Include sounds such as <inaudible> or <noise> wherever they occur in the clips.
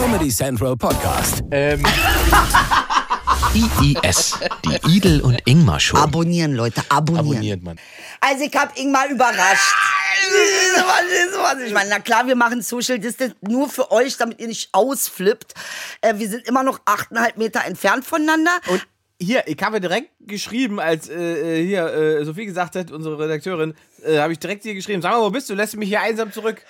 Comedy Central Podcast. Ähm, IIS, die Idel und Ingmar Show. Abonnieren, Leute, abonnieren. abonniert man. Also ich hab Ingmar überrascht. Ich meine, na klar, wir machen Social Distance nur für euch, damit ihr nicht ausflippt. Äh, wir sind immer noch 8,5 Meter entfernt voneinander. Und hier, ich habe direkt geschrieben, als äh, äh, hier äh, Sophie gesagt hat, unsere Redakteurin, äh, habe ich direkt hier geschrieben, sag mal, wo bist du? Lässt du mich hier einsam zurück?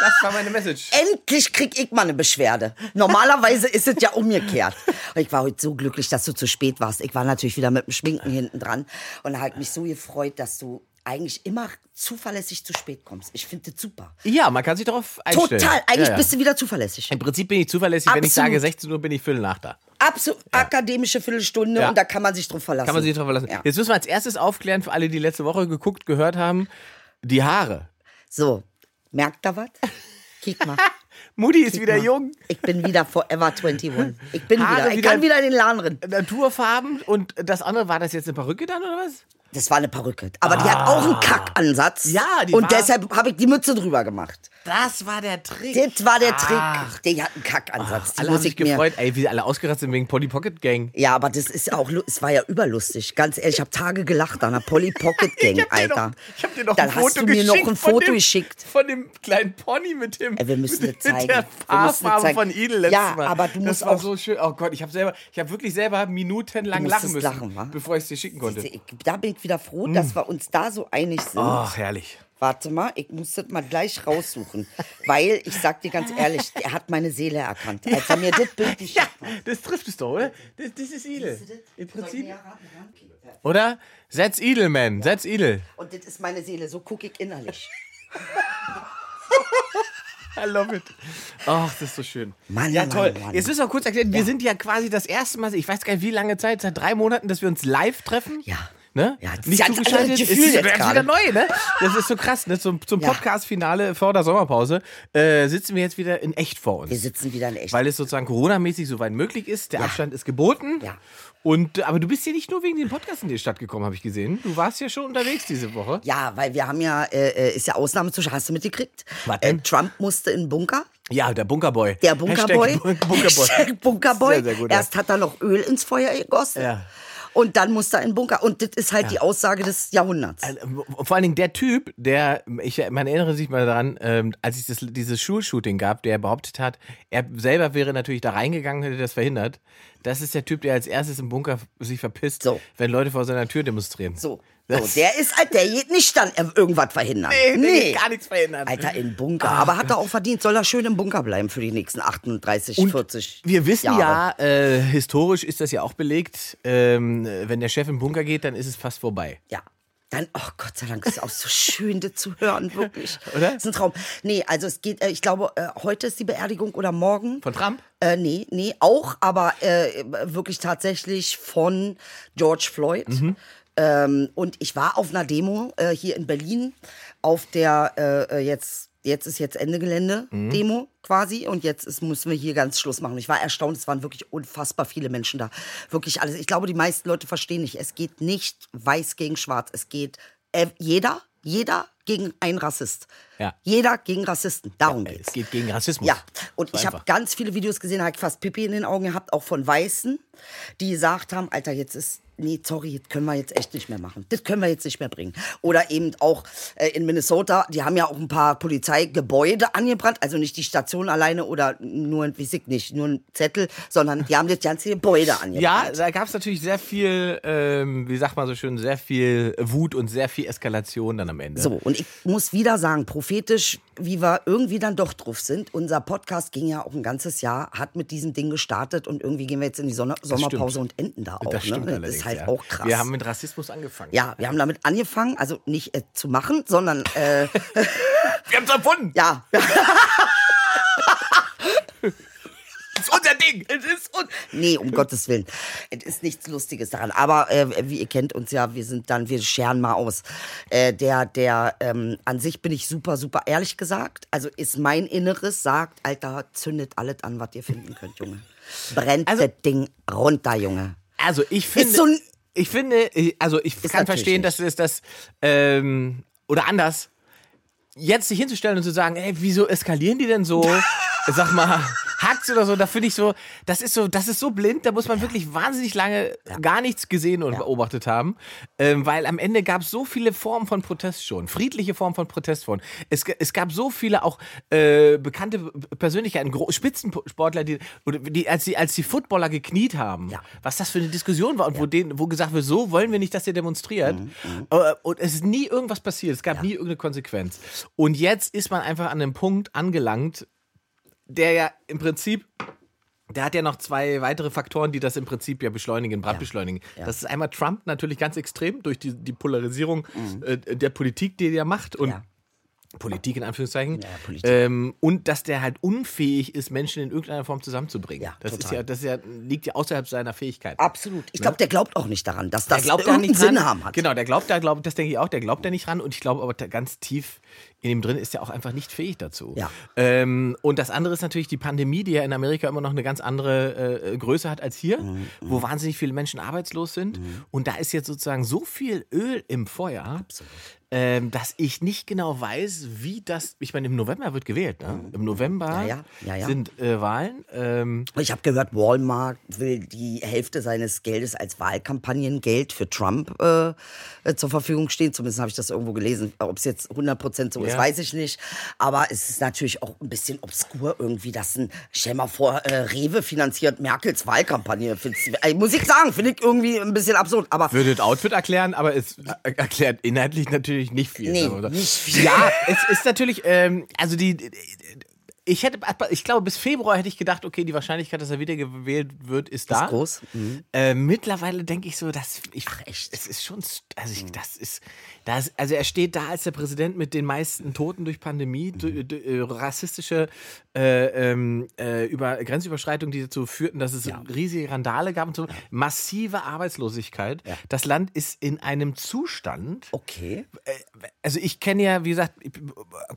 Das war meine Message. Endlich krieg ich mal eine Beschwerde. Normalerweise ist es ja umgekehrt. <laughs> Ich war heute so glücklich, dass du zu spät warst. Ich war natürlich wieder mit dem Schminken hinten dran und habe mich so gefreut, dass du eigentlich immer zuverlässig zu spät kommst. Ich finde das super. Ja, man kann sich darauf einstellen. Total. Eigentlich ja, ja. bist du wieder zuverlässig. Im Prinzip bin ich zuverlässig, wenn ich Absolut. sage 16 Uhr bin ich Viertel nach da. Absolut akademische Viertelstunde Ja. und da kann man sich drauf verlassen. Kann man sich drauf verlassen. Ja. Jetzt müssen wir als erstes aufklären, für alle, die letzte Woche geguckt, gehört haben, die Haare. So, merkt da was? Kick mal. <laughs> Mutti ist Kick wieder mal. jung, Ich bin wieder forever 21. Ich bin Haare wieder. Ich wieder- kann wieder in den Laden rennen. Naturfarben und das andere, war das jetzt eine Perücke dann oder was? Das war eine Perücke. Aber die hat auch einen Kackansatz. Ah. Ja, die Und war- deshalb habe ich die Mütze drüber gemacht. Das war der Trick. Das war der Ach. Trick. Die hat einen Kackansatz. Die Alle haben sich gefreut, ey, wie alle ausgerastet sind wegen Polly Pocket Gang. Ja, aber das ist auch, es war ja überlustig. Ganz ehrlich, ich habe Tage gelacht an der Polly Pocket <laughs> Gang, Ich Alter. noch, ich hab dir noch Dann ein Foto hast du mir noch geschickt ein von Foto dem, geschickt. Von dem kleinen Pony mit dem Ey, wir müssen mit, das zeigen. mit der das Haarfarbe zeigen. von Idel letztes Ja, Mal. aber du das musst war auch- so schön. Oh Gott, ich habe selber, ich habe wirklich selber minutenlang lachen müssen, lachen, wa? bevor ich es dir schicken konnte. Da bin ich wieder froh, dass wir uns da so einig sind. Ach, herrlich. Warte mal, ich muss das mal gleich raussuchen. <laughs> weil, ich sag dir ganz ehrlich, er hat meine Seele erkannt. Als er mir das Bild geschickt Ja, das trifft es doch, oder? Das, das ist Idel. Im Prinzip. Ja. Oder? Setz Idel, man. Setz Idel. Und das ist meine Seele, so gucke ich innerlich. <laughs> I love it. Ach, das ist so schön. Mann, ja, Mann, toll. Mann. Jetzt müssen wir kurz erklären, wir sind ja quasi das erste Mal, ich weiß gar nicht, wie lange Zeit, seit drei Monaten, dass wir uns live treffen. Ja. Ne? Ja, das ist Nicht zugeschaltet. Ist, Gefühl ist, jetzt wieder neu, ne? Das ist so krass, ne? Zum, zum Ja. Podcast-Finale vor der Sommerpause äh, sitzen wir jetzt wieder in echt vor uns. Wir sitzen wieder in echt. Weil es sozusagen Corona-mäßig so weit möglich ist. Der Ja. Abstand ist geboten. Ja. Und, aber du bist hier nicht nur wegen den Podcast in die Stadt gekommen, habe ich gesehen. Du warst ja schon unterwegs diese Woche. ja, weil wir haben ja, äh, äh, ist ja Ausnahmezustand, hast du mitgekriegt? Was denn? Äh, Trump musste in den Bunker. Ja, der Bunkerboy. Der Bunkerboy. Bunkerboy. <laughs> Bunkerboy. Sehr, sehr gut. Erst hat er noch Öl ins Feuer gegossen. Ja. Und dann musste er in den Bunker. Und das ist halt die Aussage des Jahrhunderts. Also, Vor allen Dingen der Typ, der, ich, man erinnere sich mal daran, ähm, als es das, dieses Schulshooting gab, der behauptet hat, er selber wäre natürlich da reingegangen, hätte das verhindert. Das ist der Typ, der als erstes im Bunker sich verpisst, So. wenn Leute vor seiner Tür demonstrieren. So. So, der ist halt, der geht nicht dann irgendwas verhindern. Nee, der geht gar nichts verhindern. Alter, in Bunker. Aber hat er auch verdient, soll er schön im Bunker bleiben für die nächsten 38, 40 Wir wissen Jahre. ja, äh, historisch ist das ja auch belegt, ähm, wenn der Chef im Bunker geht, dann ist es fast vorbei. Ja. Dann, oh Gott sei Dank, ist auch so schön, das zu hören, wirklich. <laughs> Oder? Das ist ein Traum. Nee, also es geht, äh, ich glaube, äh, heute ist die Beerdigung oder morgen. Von Trump? Äh, nee, nee, auch, aber äh, wirklich tatsächlich von George Floyd. Mhm. Ähm, und ich war auf einer Demo äh, hier in Berlin, auf der äh, äh, jetzt, jetzt ist jetzt Ende Gelände Mhm. Demo quasi. Und jetzt ist, müssen wir hier ganz Schluss machen. Ich war erstaunt, es waren wirklich unfassbar viele Menschen da. Wirklich alles. Ich glaube, die meisten Leute verstehen nicht, es geht nicht weiß gegen schwarz. Es geht äh, jeder, jeder gegen einen Rassist. Ja. Jeder gegen Rassisten. Darum geht's. Es geht gegen Rassismus. Ja, und ich habe ganz viele Videos gesehen, habe ich fast Pipi in den Augen gehabt, auch von Weißen, die gesagt haben, Alter, jetzt ist, nee, sorry, das können wir jetzt echt nicht mehr machen. Das können wir jetzt nicht mehr bringen. Oder eben auch äh, in Minnesota, die haben ja auch ein paar Polizeigebäude angebrannt, also nicht die Station alleine oder nur, ein- weiß ich nicht, nur ein Zettel, sondern die haben das ganze Gebäude angebrannt. Ja, da gab es natürlich sehr viel, ähm, wie sagt man so schön, sehr viel Wut und sehr viel Eskalation dann am Ende. So, und ich muss wieder sagen, prophetisch, wie wir irgendwie dann doch drauf sind. Unser Podcast ging ja auch ein ganzes Jahr, hat mit diesem Ding gestartet und irgendwie gehen wir jetzt in die Sonne Sommerpause und enden da auch. Das stimmt ne? Das allerdings, ist halt ja. auch krass. Wir haben mit Rassismus angefangen. ja, wir haben damit angefangen, also nicht äh, zu machen, sondern äh, <laughs> Wir haben es erfunden. ja. Das <laughs> ist unser Ding. Es ist un Nee, um Gottes Willen. Es ist nichts Lustiges daran. Aber äh, wie ihr kennt uns ja, wir sind dann, wir scheren mal aus. Äh, der, der, ähm, an sich bin ich super, super ehrlich gesagt. Also ist mein Inneres, sagt, Alter, zündet alles an, was ihr finden könnt, Junge. Brennt Also- das Ding runter, Junge. Also ich finde, so ich finde, also ich kann verstehen, dass es das ähm, oder anders jetzt sich hinzustellen und zu sagen, ey, wieso eskalieren die denn so? <laughs> sag mal, Hacks oder so, da finde ich so, das ist so, das ist so blind, da muss man wirklich wahnsinnig lange gar nichts gesehen und beobachtet haben, ähm, weil am Ende gab es so viele Formen von Protest schon, friedliche Formen von Protest schon. Es, es gab so viele auch äh, bekannte Persönlichkeiten, Spitzensportler, die, die, als die, als die Footballer gekniet haben, Ja. was das für eine Diskussion war und wo, denen, wo gesagt wird, so wollen wir nicht, dass ihr demonstriert. Mhm, Äh, Und es ist nie irgendwas passiert, es gab nie irgendeine Konsequenz. Und jetzt ist man einfach an einem Punkt angelangt, der ja im Prinzip, der hat ja noch zwei weitere Faktoren, die das im Prinzip ja beschleunigen, brandbeschleunigen. Das ist einmal Trump natürlich ganz extrem durch die, die Polarisierung äh, der Politik, die er macht und Mhm. Ja. Politik in Anführungszeichen. Ja, Politik. Ähm, und dass der halt unfähig ist, Menschen in irgendeiner Form zusammenzubringen. Ja, das ist total. ja, das ist ja, liegt ja außerhalb seiner Fähigkeit. Absolut. Ich glaube, der glaubt auch nicht daran, dass das Der glaubt irgendeinen nicht. Sinn haben hat. Genau, der glaubt da, glaub, das denke ich auch, der glaubt da nicht dran und ich glaube aber ganz tief in ihm drin ist er auch einfach nicht fähig dazu. Ja. Ähm, und das andere ist natürlich die Pandemie, die ja in Amerika immer noch eine ganz andere äh, Größe hat als hier, Mhm, wo wahnsinnig viele Menschen arbeitslos sind. Und da ist jetzt sozusagen so viel Öl im Feuer, ähm, dass ich nicht genau weiß, wie das. Ich meine, im November wird gewählt. Ne? Im November Mhm. Ja, ja, ja, ja. sind äh, Wahlen. Ähm, Ich habe gehört, Walmart will die Hälfte seines Geldes als Wahlkampagnengeld für Trump äh, äh, zur Verfügung stehen. Zumindest habe ich das irgendwo gelesen. Ob es jetzt 100% so ist, Ja. weiß ich nicht. Aber es ist natürlich auch ein bisschen obskur irgendwie, dass ein, stell mal vor, äh, Rewe finanziert Merkels Wahlkampagne. Äh, muss ich sagen, finde ich irgendwie ein bisschen absurd. Aber würde das Outfit erklären, aber es äh, erklärt inhaltlich natürlich nicht viel. Nee, so. nicht viel. Ja, es ist natürlich, ähm, also die, ich hätte, ich glaube, bis Februar hätte ich gedacht, okay, die Wahrscheinlichkeit, dass er wiedergewählt wird, ist da. Ist groß. Äh, mittlerweile denke ich so, dass ich, Ach, echt? es ist schon, also ich, das ist, das, also er steht da als der Präsident mit den meisten Toten durch Pandemie, du- äh, rassistische äh, ähm, äh, über Grenzüberschreitungen, die dazu führten, dass es riesige Randale gab und so, massive Arbeitslosigkeit. Das Land ist in einem Zustand, okay. also ich kenne ja, wie gesagt, ich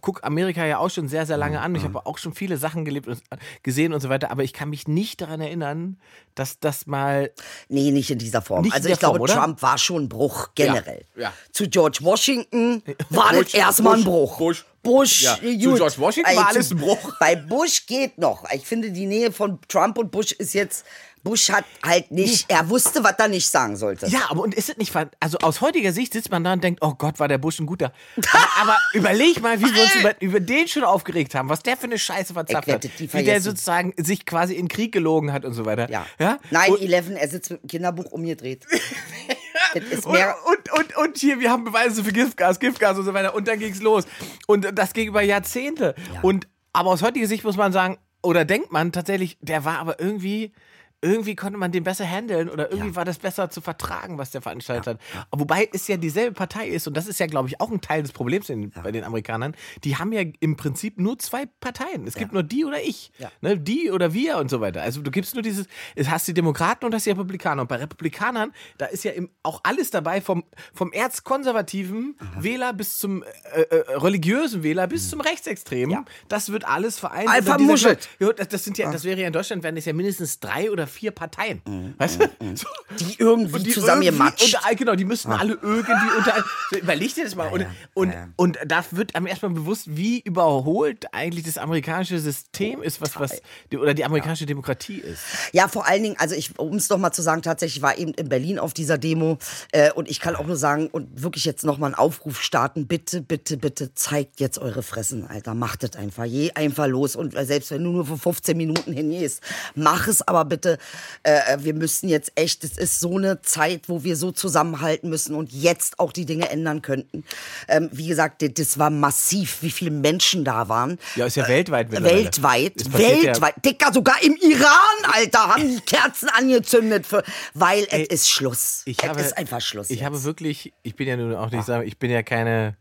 gucke Amerika ja auch schon sehr, sehr lange an. Ich habe auch schon viele Sachen gelebt und gesehen und so weiter, aber ich kann mich nicht daran erinnern, dass das mal. Nee, nicht in dieser Form. Also ich glaube, oder? Trump war schon ein Bruch generell. Ja, ja. Zu George Washington war das erstmal ein Bruch. Bush. Bush, Ja, gut. zu George Washington war alles ein Bruch. Bei Bush geht noch. Ich finde, die Nähe von Trump und Bush ist jetzt. Bush hat halt nicht, er wusste, was er nicht sagen sollte. Ja, aber und ist es nicht, also aus heutiger Sicht sitzt man da und denkt, oh Gott, war der Bush ein guter. <laughs> Aber, aber überleg mal, wie wir uns über, über den schon aufgeregt haben, was der für eine Scheiße verzapft hat. Wie der vergessen. sozusagen sich quasi in Krieg gelogen hat und so weiter. Ja. ja? 9-11, er sitzt mit dem Kinderbuch umgedreht. <laughs> Und, und, und, und hier, wir haben Beweise für Giftgas, Giftgas und so weiter. Und dann ging's los. Und das ging über Jahrzehnte. Und, aber aus heutiger Sicht muss man sagen, oder denkt man tatsächlich, der war aber irgendwie, irgendwie konnte man den besser handeln oder irgendwie war das besser zu vertragen, was der veranstaltet hat. Wobei es ja dieselbe Partei ist und das ist ja, glaube ich, auch ein Teil des Problems in, bei den Amerikanern. Die haben ja im Prinzip nur zwei Parteien. Es gibt nur die oder ich. Ja. Ne? Die oder wir und so weiter. Also du gibst nur dieses, es hast die Demokraten und hast die Republikaner. Und bei Republikanern, da ist ja auch alles dabei, vom, vom erzkonservativen Wähler bis zum äh, äh, religiösen Wähler bis zum Rechtsextremen. Das wird alles vereint. Dieser vermuschelt. Kla- Ja, das, das sind ja, das wäre ja in Deutschland, wären das ja mindestens drei oder vier Parteien. Weißt du? So. Die irgendwie die zusammengematscht. irgendwie Unter, genau, die müssten alle irgendwie unter. So, überleg dir das mal. Und, und, und da wird einem erstmal bewusst, wie überholt eigentlich das amerikanische System ist, was, was die, oder die amerikanische Demokratie ist. Ja, vor allen Dingen, also ich, um es noch mal zu sagen, tatsächlich war eben in Berlin auf dieser Demo äh, und ich kann auch nur sagen und wirklich jetzt noch mal einen Aufruf starten, bitte, bitte, bitte zeigt jetzt eure Fressen, Alter, macht es einfach, je einfach los und äh, selbst wenn du nur für 15 Minuten hingehst, mach es aber bitte, äh, wir müssen jetzt echt, es ist so eine Zeit, wo wir so zusammenhalten müssen und jetzt auch die Dinge ändern könnten. Ähm, wie gesagt, das- war massiv, wie viele Menschen da waren. Ja, ist ja weltweit mittlerweile. Weltweit, passiert ja- weltweit. Dicker, sogar im Iran, Alter, haben die Kerzen angezündet, für, weil es ist Schluss. Ich es habe, ist einfach Schluss. Ich jetzt. habe wirklich, ich bin ja nun auch nicht, sagen, ich bin ja keine,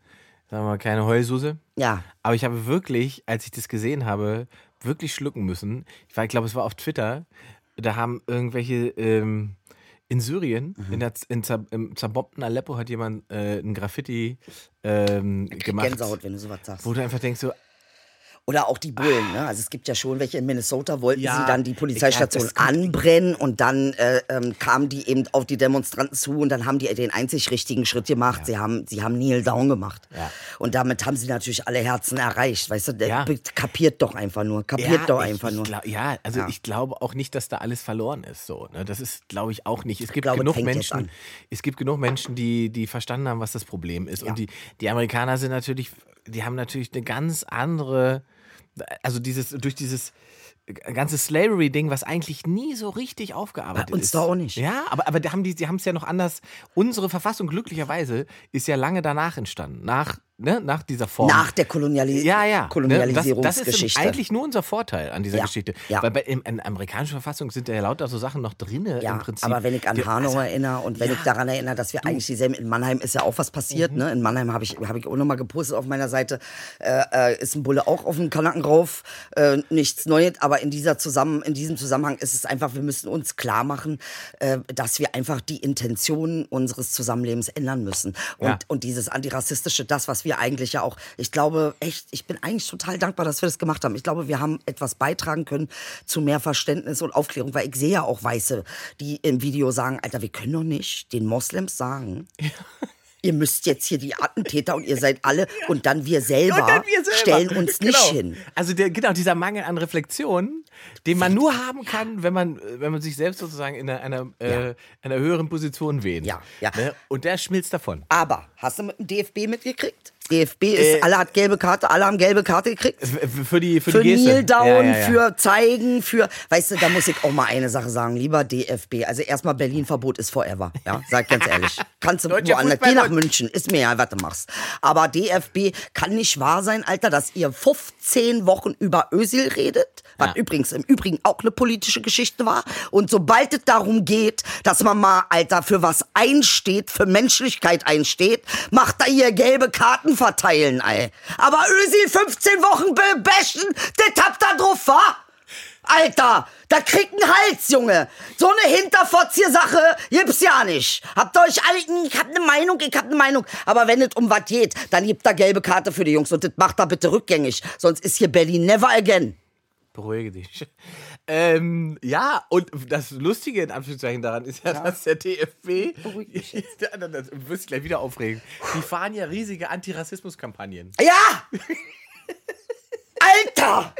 sagen wir mal, keine Heulsuse. Ja. Aber ich habe wirklich, als ich das gesehen habe, wirklich schlucken müssen. Ich, war, ich glaube, es war auf Twitter. Da haben irgendwelche ähm, in Syrien, Mhm. in der, in, zer- im zerbombten Aleppo, hat jemand äh, ein Graffiti ähm, gemacht. Gänsehaut, wenn du sowas sagst. Wo du einfach denkst, so, Oder auch die Bullen, ne? Also es gibt ja schon welche in Minnesota, wollten Ja, sie dann die Polizeistation ja, kommt- anbrennen und dann äh, ähm, kamen die eben auf die Demonstranten zu und dann haben die den einzig richtigen Schritt gemacht. Sie haben, sie haben Kneel Down gemacht. Ja. Und damit haben sie natürlich alle Herzen erreicht. Weißt du, der Ja. kapiert doch einfach nur. Kapiert doch einfach ich, nur. Ich glaub, ja, also Ja. ich glaube auch nicht, dass da alles verloren ist. So, ne? Das ist, glaube ich, auch nicht. Es gibt glaube, genug Menschen, es gibt genug Menschen, die, die verstanden haben, was das Problem ist. Und die, die Amerikaner sind natürlich, die haben natürlich eine ganz andere, also dieses, durch dieses ganze Slavery-Ding, was eigentlich nie so richtig aufgearbeitet Bei uns ist. doch auch nicht. Ja, aber, aber da haben die, die haben es ja noch anders. Unsere Verfassung, glücklicherweise, ist ja lange danach entstanden. Nach, ne, nach dieser Form. Nach der Koloniali Ja, ja. Kolonialisierungsgeschichte. Ne? Das, das ist eigentlich nur unser Vorteil an dieser Ja, Geschichte. ja. Weil bei, in, in der amerikanischen Verfassung sind ja lauter so Sachen noch drin Ja, im Prinzip. aber wenn ich an Hanau also, erinnere und wenn ich daran erinnere, dass wir eigentlich dieselben, in Mannheim ist ja auch was passiert, Mhm. ne? In Mannheim habe ich, hab ich auch nochmal gepostet auf meiner Seite, äh, äh, ist ein Bulle auch auf dem Kanaken rauf, äh, nichts Neues, aber in dieser zusammen, in diesem Zusammenhang ist es einfach, wir müssen uns klar machen, äh, dass wir einfach die Intentionen unseres Zusammenlebens ändern müssen. Und, und dieses antirassistische, das, was wir eigentlich ja auch, ich glaube echt, ich bin eigentlich total dankbar, dass wir das gemacht haben. Ich glaube, wir haben etwas beitragen können zu mehr Verständnis und Aufklärung, weil ich sehe ja auch Weiße, die im Video sagen, Alter, wir können doch nicht den Moslems sagen, ihr müsst jetzt hier die Attentäter und ihr seid alle und dann wir selber, dann wir selber. stellen uns genau. nicht hin. Also der, genau, dieser Mangel an Reflexion, den man nur haben kann, wenn man, wenn man sich selbst sozusagen in einer, einer, äh, einer höheren Position wähnt. Ja, ja. Ne? Und der schmilzt davon. Aber hast du mit dem DFB mitgekriegt? DFB ist, alle hat gelbe Karte, alle haben gelbe Karte gekriegt. Für die, für, für die Geste. Kneel Down, Ja, ja, ja. für Zeigen, für, weißt du, da muss ich auch mal eine Sache sagen, lieber DFB. Also erstmal Berlin-Verbot ist forever, ja, sag ganz ehrlich. Kannst du woanders, geh nach München, ist mir ja, was du machst. Aber DFB kann nicht wahr sein, Alter, dass ihr 15 Wochen über Özil redet, was übrigens im Übrigen auch eine politische Geschichte war. Und sobald es darum geht, dass man mal, Alter, für was einsteht, für Menschlichkeit einsteht, macht da ihr gelbe Karten verteilen, ey. Aber Özil 15 Wochen bebashen, das habt ihr drauf, wa? Alter, da kriegt ein Hals, Junge. So eine Hinterfotzier-Sache gibt's ja nicht. Habt ihr euch alle, ich hab ne Meinung, ich hab ne Meinung. Aber wenn es um was geht, dann gibt da gelbe Karte für die Jungs und das macht da bitte rückgängig. Sonst ist hier Berlin never again. Beruhige dich. Ähm, ja, und das Lustige in Anführungszeichen daran ist ja, dass der DFB, Ja, das das wirst du gleich wieder aufregen, die fahren ja riesige Antirassismuskampagnen. Ja! <laughs> Alter!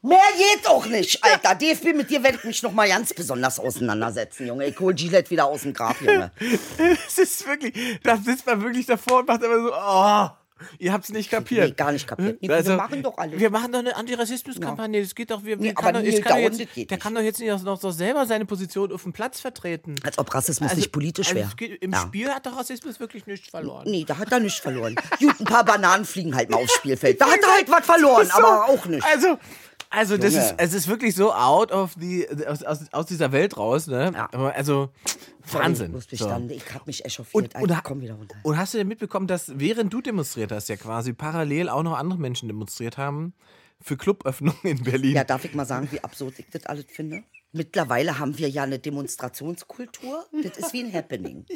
Mehr geht auch nicht, Alter. DFB, mit dir werde ich mich noch mal ganz besonders auseinandersetzen, Junge. Ich hol Gillette wieder aus dem Grab, Junge. <laughs> Es ist wirklich, da sitzt man wirklich davor und macht immer so, oh, <laughs> ihr habt's nicht kapiert. Nee, gar nicht kapiert. Nico, wir machen doch alles. Wir machen doch eine Antirassismuskampagne. Das geht doch, wir, Nee, kann doch, ich kann doch jetzt, der nicht. kann doch jetzt nicht noch, noch selber seine Position auf dem Platz vertreten. Als ob Rassismus nicht politisch also wäre. es geht- Im Ja. Spiel hat der Rassismus wirklich nichts verloren. Nee, da hat er nichts verloren. Gut, ein paar Bananen fliegen halt mal aufs Spielfeld. Da hat er halt was <laughs> verloren, So, aber auch nicht. Also, also das Junge. ist, es ist wirklich so out of the, aus, aus, aus dieser Welt raus, ne? Ja. Also, Wahnsinn. Ich, muss So. bestanden. ich hab mich echauffiert. Und, und, Alter, komm wieder runter. und hast du denn mitbekommen, dass während du demonstriert hast, ja quasi parallel auch noch andere Menschen demonstriert haben für Cluböffnungen in Berlin? Ja, darf ich mal sagen, wie absurd ich das alles finde? Mittlerweile haben wir ja eine Demonstrationskultur. Das ist wie ein Happening. <laughs>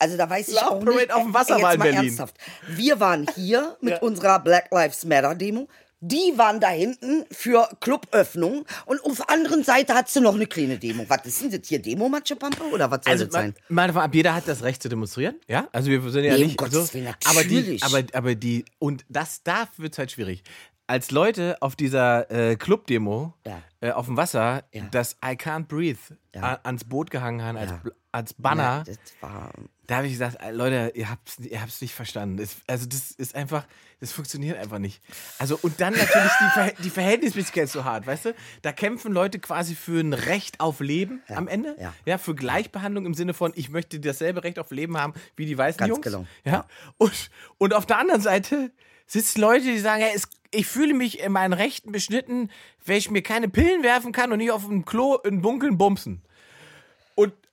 Also da weiß ich Love auch Parade nicht. auf dem Wasser jetzt war in mal Berlin. Ernsthaft. Wir waren hier mit unserer Black Lives Matter Demo. Die waren da hinten für Cluböffnung und auf der anderen Seite hat sie noch eine kleine Demo. Was ist denn das hier? Demo, Matschepampe? Oder was soll Also, das sein? mal davon ab, jeder hat das Recht zu demonstrieren, ja? Also wir sind ja Nee, um nicht Gottes so, Willen, aber die, aber, aber die, und das, da wird es halt schwierig. Als Leute auf dieser äh, Club-Demo Ja. äh, auf dem Wasser Ja. das I Can't Breathe Ja. ans Boot gehangen haben, als, als Banner, das war, da habe ich gesagt, äh, Leute, ihr habt's, ihr habt's nicht verstanden. Das, also das ist einfach, das funktioniert einfach nicht. Also und dann natürlich die, Verhält- die Verhältnismäßigkeit so hart, weißt du? Da kämpfen Leute quasi für ein Recht auf Leben am Ende. ja. Ja, für Gleichbehandlung im Sinne von, ich möchte dasselbe Recht auf Leben haben wie die weißen Ganz Jungs. genau. Ja. Und, und auf der anderen Seite sitzen Leute, die sagen, hey, es, ich fühle mich in meinen Rechten beschnitten, wenn ich mir keine Pillen werfen kann und nicht auf dem Klo in Dunkeln bumsen.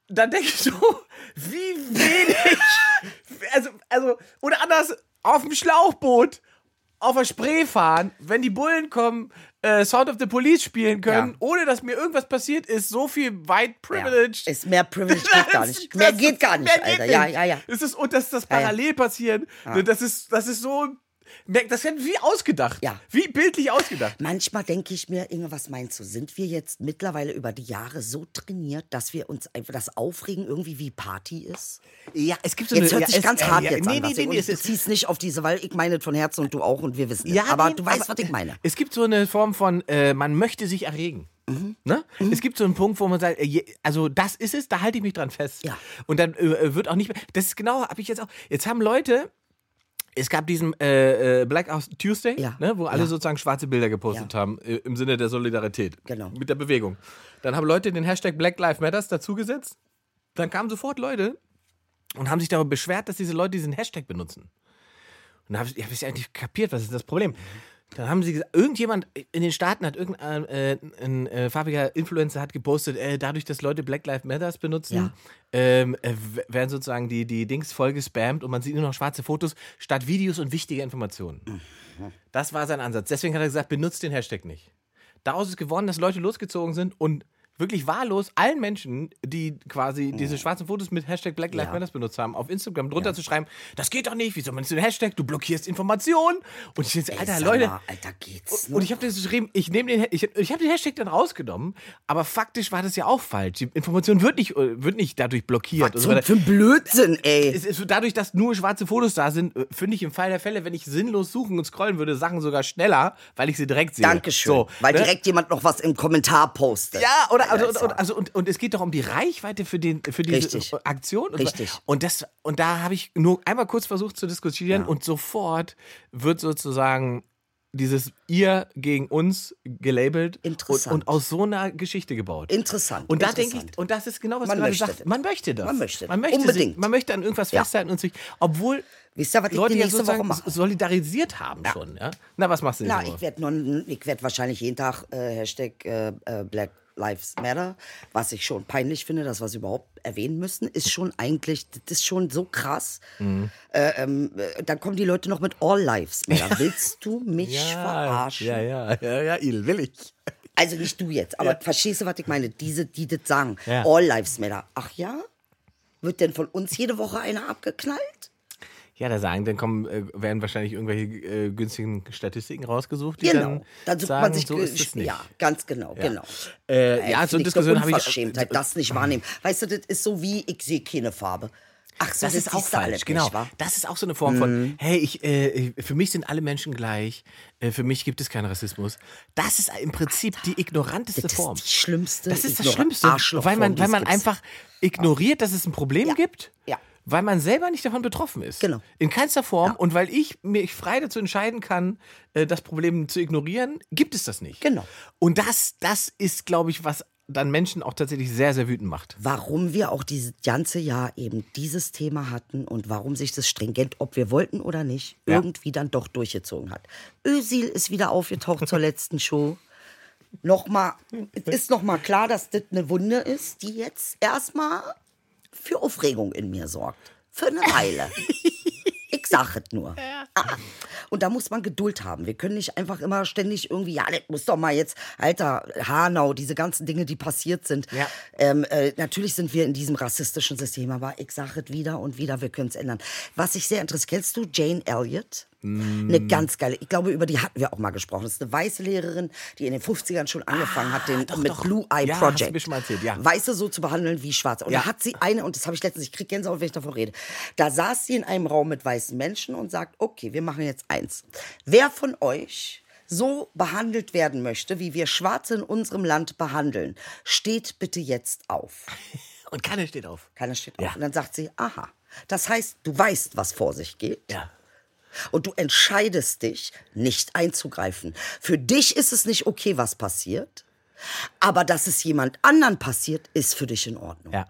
Dann denke ich so, wie wenig. Also, also, oder anders, auf dem Schlauchboot, auf der Spree fahren, wenn die Bullen kommen, äh, Sound of the Police spielen können, Ja. ohne dass mir irgendwas passiert ist, so viel White Privilege. Ja. Ist mehr Privilege <laughs> geht gar nicht. Mehr geht gar nicht, Alter. Ja, nicht. ja, ja. Das ist, und dass das Ja, ja. parallel passieren, ne, das, ist, das ist so. Das wird wie ausgedacht. Ja. Wie bildlich ausgedacht. Manchmal denke ich mir, Inge, was meinst du? Sind wir jetzt mittlerweile über die Jahre so trainiert, dass wir uns einfach das Aufregen irgendwie wie Party ist? Ja, es gibt so Jetzt eine, hört ja, sich es- ganz äh, hart ja, jetzt nee, an. Nee, nee, ich- nee, es du ziehst nicht auf diese, weil ich meine von Herzen und du auch und wir wissen. es. Ja, aber nee, du weißt, aber- was ich meine. Es gibt so eine Form von, äh, man möchte sich erregen. Mhm. Ne? Es gibt so einen Punkt, wo man sagt, äh, also das ist es, da halte ich mich dran fest. Ja. Und dann äh, wird auch nicht mehr. Das ist genau, habe ich jetzt auch. Jetzt haben Leute. Es gab diesen äh, äh, Black House Tuesday, Ja. ne, wo alle Ja. sozusagen schwarze Bilder gepostet Ja. haben, äh, im Sinne der Solidarität Genau. mit der Bewegung. Dann haben Leute den Hashtag Black Lives Matters dazugesetzt. Dann kamen sofort Leute und haben sich darüber beschwert, dass diese Leute diesen Hashtag benutzen. Und da habe ich, hab ich eigentlich kapiert, was ist das Problem? Dann haben sie gesagt, irgendjemand in den Staaten hat irgendein äh, ein äh, farbiger Influencer hat gepostet, äh, dadurch, dass Leute Black Lives Matters benutzen, Ja. ähm, äh, werden sozusagen die, die Dings voll gespammt und man sieht nur noch schwarze Fotos statt Videos und wichtige Informationen. Das war sein Ansatz. Deswegen hat er gesagt, benutzt den Hashtag nicht. Daraus ist gewonnen, dass Leute losgezogen sind und wirklich wahllos allen Menschen, die quasi diese schwarzen Fotos mit Hashtag Black Lives Ja. Matters benutzt haben, auf Instagram drunter zu schreiben, das geht doch nicht, wieso du den Hashtag, du blockierst Informationen. Und ich denke, Ey, Alter, Leute, Mal, Alter, geht's und ich habe das geschrieben, ich nehme den, ich, ich habe den Hashtag dann rausgenommen, aber faktisch war das ja auch falsch. Die Information wird nicht, äh, wird nicht dadurch blockiert. und so Was weiter. für ein Blödsinn, ey. Es ist dadurch, dass nur schwarze Fotos da sind, äh, finde ich im Fall der Fälle, wenn ich sinnlos suchen und scrollen würde, Sachen sogar schneller, weil ich sie direkt sehe. Dankeschön. So, weil ne? direkt jemand noch was im Kommentar postet. Ja, oder also, und, also und, und es geht doch um die Reichweite für, den, für diese Richtig. Aktion. Und, Richtig. Und, das, und da habe ich nur einmal kurz versucht zu diskutieren und sofort wird sozusagen dieses ihr gegen uns gelabelt. Und, und aus so einer Geschichte gebaut. Interessant. Und da denke ich, und das ist genau, was Man du möchte sagst. Man möchte das. Man möchte. Man möchte, Unbedingt. Sich, man möchte an irgendwas Ja. festhalten und sich, obwohl Wisst ihr, was ich Leute die ja nächste sozusagen Woche mache? solidarisiert haben schon. Ja? Na, was machst du Na, nächste ich werde ich werd wahrscheinlich jeden Tag äh, Hashtag äh, äh, Black Lives Matter, was ich schon peinlich finde, dass wir es überhaupt erwähnen müssen, ist schon eigentlich, das ist schon so krass. Mhm. Äh, ähm, äh, dann kommen die Leute noch mit All Lives Matter. Willst du mich verarschen? ja, ja, ja, ja, Il, will ich. Also nicht du jetzt, aber verstehst du, was ich meine? Diese, die das sagen. Ja. All Lives Matter. Ach ja? Wird denn von uns jede Woche einer abgeknallt? Ja, da sagen, dann kommen, äh, werden wahrscheinlich irgendwelche äh, günstigen Statistiken rausgesucht, die Genau. dann, Dann sucht man sich so ist es nicht. Ja, ganz genau, genau. Äh, ja, so eine Diskussion habe ich. Unverschämtheit, das nicht wahrnehmen. Weißt du, das ist so wie, ich sehe keine Farbe. Ach so, Das ist auch falsch, nicht, genau. wa? Das ist auch so eine Form von, hey, ich, äh, für mich sind alle Menschen gleich, äh, für mich gibt es keinen Rassismus. Das ist im Prinzip die ignoranteste Das ist Form. die schlimmste Das ist das Schlimmste, weil man, weil man einfach ignoriert, dass es ein Problem Ja. gibt. Ja. Weil man selber nicht davon betroffen ist. Genau. In keinster Form. Und weil ich mich frei dazu entscheiden kann, äh, das Problem zu ignorieren, gibt es das nicht. Genau. Und das, das ist, glaube ich, was dann Menschen auch tatsächlich sehr, sehr wütend macht. Warum wir auch dieses ganze Jahr eben dieses Thema hatten und warum sich das stringent, ob wir wollten oder nicht, Ja. irgendwie dann doch durchgezogen hat. Özil ist wieder aufgetaucht zur letzten Show. Nochmal, es ist nochmal klar, dass das eine Wunde ist, die jetzt erstmal für Aufregung in mir sorgt. Für eine Weile. <laughs> Ich sag es nur. Ah. Und da muss man Geduld haben. Wir können nicht einfach immer ständig irgendwie, ja, das muss doch mal jetzt, Alter, Hanau, diese ganzen Dinge, die passiert sind. Ja. Ähm, äh, natürlich sind wir in diesem rassistischen System, aber ich sage es wieder und wieder, wir können es ändern. Was ich sehr interessiert, kennst du Jane Elliott? Mm. Eine ganz geile, ich glaube, über die hatten wir auch mal gesprochen. Das ist eine weiße Lehrerin, die in den 50ern schon angefangen hat, den, Ah, doch, mit doch. Blue Eye Ja, hast du Project. mir schon mal erzählt, ja. Weiße so zu behandeln wie Schwarze. Und Ja. da hat sie eine, und das habe ich letztens, ich kriege Gänsehaut, wenn ich davon rede. Da saß sie in einem Raum mit weißen Menschen und sagt, okay, wir machen jetzt eins. Wer von euch so behandelt werden möchte, wie wir Schwarze in unserem Land behandeln, steht bitte jetzt auf. <laughs> Und keiner steht auf. Keiner steht Ja. auf. Und dann sagt sie, aha. Das heißt, du weißt, was vor sich geht. Ja. Und du entscheidest dich, nicht einzugreifen. Für dich ist es nicht okay, was passiert. Aber dass es jemand anderen passiert, ist für dich in Ordnung. Ja.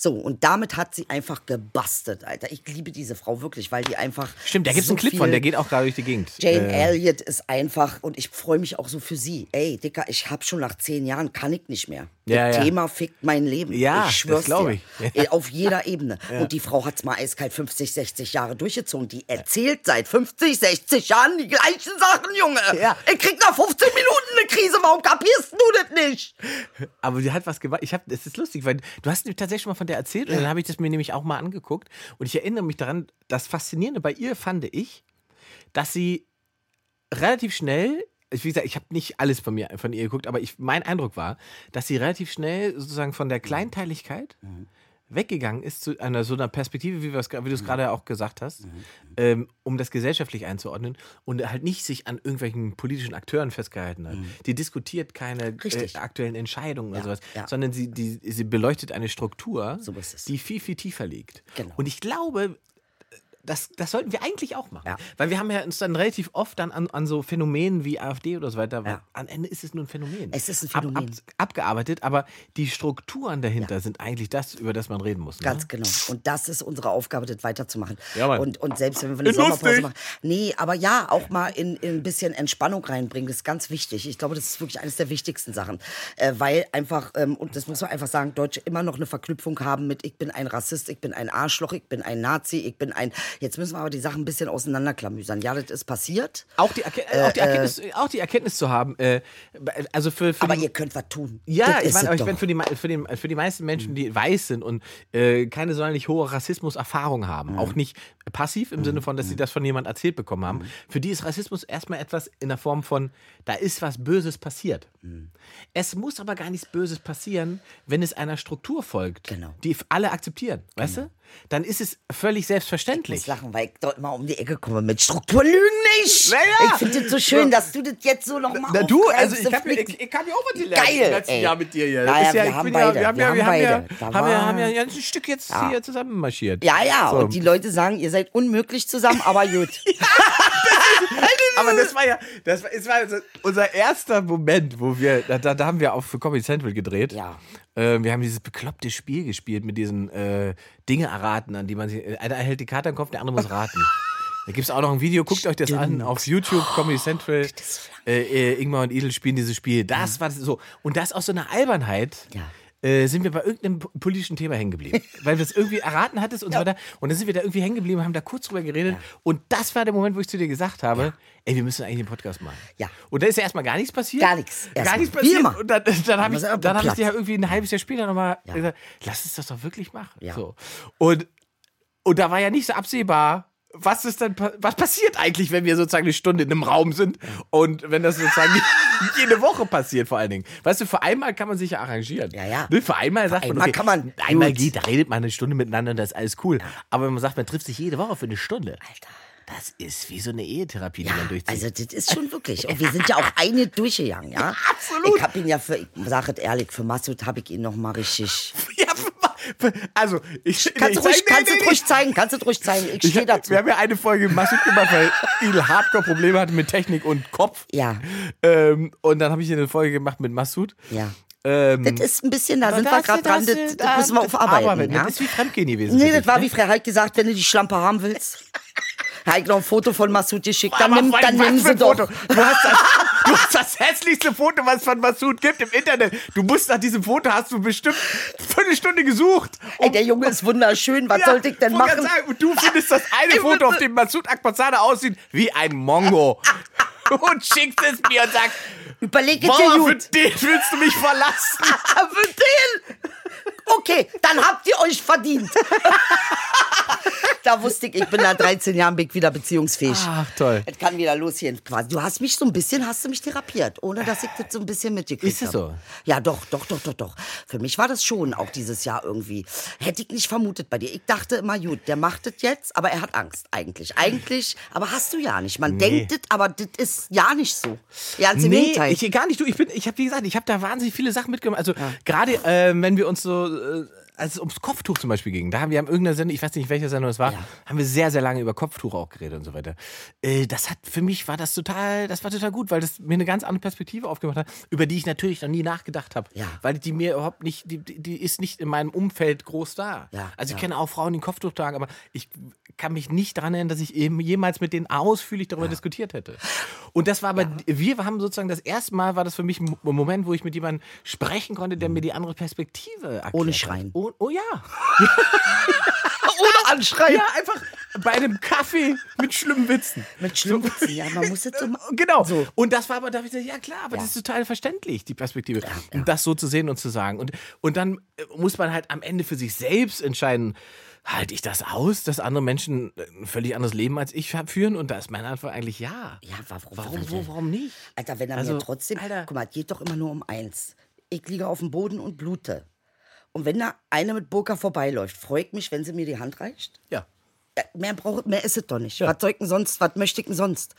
So, und damit hat sie einfach gebastelt, Alter. Ich liebe diese Frau wirklich, weil die einfach. Stimmt, da gibt es so einen Clip von, der geht auch gerade durch die Gegend. Jane Äh, Elliott ist einfach, und ich freue mich auch so für sie. Ey, Dicker, ich hab schon nach zehn Jahren, kann ich nicht mehr. Ja, das ja. Thema fickt mein Leben. Ja, ich schwör's das glaub dir. ich. Ja. Äh, Auf jeder Ebene. Und die Frau hat's mal eiskalt 50, 60 Jahre durchgezogen. Die erzählt seit 50, 60 Jahren die gleichen Sachen, Junge. Ja. Ich krieg nach 15 Minuten eine Krise. Warum kapierst du das nicht? Aber sie hat was gemacht. Ich hab, es ist lustig, weil du hast mir tatsächlich schon mal von der erzählt und dann habe ich das mir nämlich auch mal angeguckt. Und ich erinnere mich daran, das Faszinierende bei ihr fand ich, dass sie relativ schnell, wie gesagt, ich habe nicht alles von mir von ihr geguckt, aber ich, mein Eindruck war, dass sie relativ schnell sozusagen von der Kleinteiligkeit weggegangen ist zu einer so einer Perspektive, wie, wie du es gerade auch gesagt hast, ähm, um das gesellschaftlich einzuordnen und halt nicht sich an irgendwelchen politischen Akteuren festgehalten hat. Die diskutiert keine äh, aktuellen Entscheidungen oder sowas, ja. sondern sie, die, sie beleuchtet eine Struktur, So die viel, viel tiefer liegt. Genau. Und ich glaube, das, das sollten wir eigentlich auch machen. Ja. Weil wir haben ja uns dann relativ oft dann an, an so Phänomenen wie AfD oder so weiter, Ja. am Ende ist es nur ein Phänomen. Es ist ein Ab, Phänomen. ab, abgearbeitet, aber die Strukturen dahinter sind eigentlich das, über das man reden muss. Ne? Ganz genau. Und das ist unsere Aufgabe, das weiterzumachen. Ja, und, und selbst wenn wir eine Ist Sommerpause lustig. machen. Nee, aber ja, auch mal in, in ein bisschen Entspannung reinbringen, das ist ganz wichtig. Ich glaube, das ist wirklich eines der wichtigsten Sachen. Äh, weil einfach, ähm, und das muss man einfach sagen, Deutsche immer noch eine Verknüpfung haben mit ich bin ein Rassist, ich bin ein Arschloch, ich bin ein Nazi, ich bin ein. Jetzt müssen wir aber die Sachen ein bisschen auseinanderklamüsern. Ja, das ist passiert. Auch die, Erke auch, die Erkenntnis, auch die Erkenntnis zu haben, äh, also für, für Aber die, ihr könnt was tun. Ja, Das ich meine, ich meine, für die, für, den, für die meisten Menschen, die weiß sind und äh, keine sonderlich hohe Rassismus-Erfahrung haben, Mhm. auch nicht passiv im Sinne von, dass sie das von jemand erzählt bekommen haben, Mhm. für die ist Rassismus erstmal etwas in der Form von, da ist was Böses passiert. Mhm. Es muss aber gar nichts Böses passieren, wenn es einer Struktur folgt, Genau. die alle akzeptieren, weißt du? Dann ist es völlig Ich selbstverständlich. Muss lachen, weil ich dort mal um die Ecke komme mit Struktur lügen nicht. Naja. Ich finde das so schön, dass du das jetzt so noch mal Na du, also ich habe ich, ich hab ja auch was gelernt Geil, im letzten ey. Jahr mit dir hier. Naja, ja, wir haben beide, Ja, wir haben wir ja, haben wir haben ja, beide. Haben ja, war- haben ja ein ganzes Stück jetzt hier zusammen marschiert. Ja, ja, So. und die Leute sagen, ihr seid unmöglich zusammen, aber gut. <laughs> Aber das war ja, das war, es war unser erster Moment, wo wir, da, da, da haben wir auch für Comedy Central gedreht. Ja. Äh, wir haben dieses bekloppte Spiel gespielt mit diesen äh, Dinge erraten, an die man sich, einer hält die Karte am Kopf, der andere muss raten. <laughs> Da gibt es auch noch ein Video, guckt euch das an auf YouTube, Comedy Central. Äh, äh, Ingmar und Idel spielen dieses Spiel. Das war so. Und das aus so einer Albernheit. Ja. Äh, sind wir bei irgendeinem po- politischen Thema hängen geblieben. <laughs> Weil wir es irgendwie erraten hattest und so weiter. Und dann sind wir da irgendwie hängen geblieben, haben da kurz drüber geredet. Und das war der Moment, wo ich zu dir gesagt habe, ey, wir müssen eigentlich den Podcast machen. Ja. Und da ist ja erstmal gar nichts passiert. Gar nichts. Gar nichts Wie passiert. immer. Und dann, dann habe ich, dann hab ich dir ja irgendwie ein halbes Jahr später nochmal gesagt, lass uns das doch wirklich machen. Ja. So. Und, und da war ja nicht so absehbar, was ist dann, pa- was passiert eigentlich, wenn wir sozusagen eine Stunde in einem Raum sind und wenn das sozusagen <laughs> jede Woche passiert vor allen Dingen. Weißt du, für einmal kann man sich ja arrangieren. Ja, ja. Ne, für einmal sagt man, einmal okay, kann man- einmal geht, da redet man eine Stunde miteinander und das ist alles cool. Aber wenn man sagt, man trifft sich jede Woche für eine Stunde, Alter. das ist wie so eine Ehetherapie, die Ja, man durchzieht. also das ist schon <laughs> wirklich. Und wir sind ja auch eine durchgegangen, ja? absolut. Ich habe ihn ja für, ich sage es ehrlich, für Masud habe ich ihn noch mal richtig. Also, ich, Kannst du ruhig, nee, kannst nee, ruhig zeigen, kannst du ruhig zeigen. Ich Ich stehe dazu. wir haben ja eine Folge massiv gemacht, weil Il Hardcore-Probleme hatte mit Technik und Kopf. Ja. Ähm, und dann habe ich hier eine Folge gemacht mit Massoud. Ja. Ähm, Das ist ein bisschen, da sind wir gerade dran, das- das, das da- müssen wir das aufarbeiten. arbeiten. Ja? Das ist wie Fremdgehen gewesen. Nee, das war ne? wie Frau Halt gesagt, wenn du die Schlampe haben willst. Noch ein Foto von Masud geschickt, dann, nimm, dann nimm sie doch. Foto? Du hast, das, du hast das hässlichste Foto, was es von Massoud gibt im Internet. Du musst nach diesem Foto, hast du bestimmt eine Viertelstunde gesucht. Ey, der Junge ist wunderschön, was Ja, sollte ich denn machen? Sagen, und du findest das eine <laughs> Foto, auf dem Massoud Akbazade aussieht wie ein Mongo. <laughs> Und schickst es mir und sagst, Überleg es dir Mama, für gut. den willst du mich verlassen. <laughs> Für den? Okay, dann habt ihr euch verdient. <laughs> da wusste ich, ich bin nach 13 Jahren bin ich wieder beziehungsfähig. Ach, toll. Es kann wieder losgehen. Du hast mich so ein bisschen, hast du mich therapiert, ohne dass ich das so ein bisschen mitgekriegt Ist es habe. so? Ja, doch, doch, doch, doch, doch. Für mich war das schon auch dieses Jahr irgendwie. Hätte ich nicht vermutet bei dir. Ich dachte immer, gut, der macht das jetzt, aber er hat Angst eigentlich. Eigentlich, aber hast du ja nicht. Man Nee. denkt das, aber das ist ja nicht so. Im Nee, Gegenteil. ich gar nicht. Du, ich bin, ich habe wie gesagt, ich habe da wahnsinnig viele Sachen mitgemacht. Also gerade äh, wenn wir uns so, äh, als es ums Kopftuch zum Beispiel ging, da haben wir haben irgendeiner Sendung, ich weiß nicht, welcher Sendung es war, Ja. haben wir sehr, sehr lange über Kopftuch auch geredet und so weiter. Äh, das hat für mich war das total, das war total gut, weil das mir eine ganz andere Perspektive aufgemacht hat, über die ich natürlich noch nie nachgedacht habe. Ja. Weil die mir überhaupt nicht, die, die ist nicht in meinem Umfeld groß da. Ja, also ich kenne auch Frauen, die ein Kopftuch tragen, aber ich kann mich nicht daran erinnern, dass ich eben jemals mit denen ausführlich darüber diskutiert hätte. Und das war aber, wir haben sozusagen das erste Mal, war das für mich ein Mo- Moment, wo ich mit jemandem sprechen konnte, der mir die andere Perspektive erklärt Ohne hat. Oh, oh ja. <laughs> Ohne Anschreien. Ja, einfach, bei einem Kaffee mit schlimmen Witzen. Mit schlimmen Witzen, ja, man muss jetzt so machen. Genau. So. Und das war aber, da hab ich gesagt, ja klar, aber Ja. das ist total verständlich, die Perspektive. ja. Um das so zu sehen und zu sagen. Und, und dann äh, muss man halt am Ende für sich selbst entscheiden, halte ich das aus, dass andere Menschen äh, ein völlig anderes Leben als ich führen? Und da ist meine Antwort eigentlich ja. Ja, warum, Warum, wo, warum nicht? Alter, wenn er Also, mir trotzdem. Alter. Guck mal, es geht doch immer nur um eins. Ich liege auf dem Boden und blute. Und wenn da eine mit Burka vorbeiläuft, freut mich, wenn sie mir die Hand reicht. Ja. Ja, Mehr, brauch, mehr ist es doch nicht. Was soll ich denn sonst, was möchte ich denn sonst?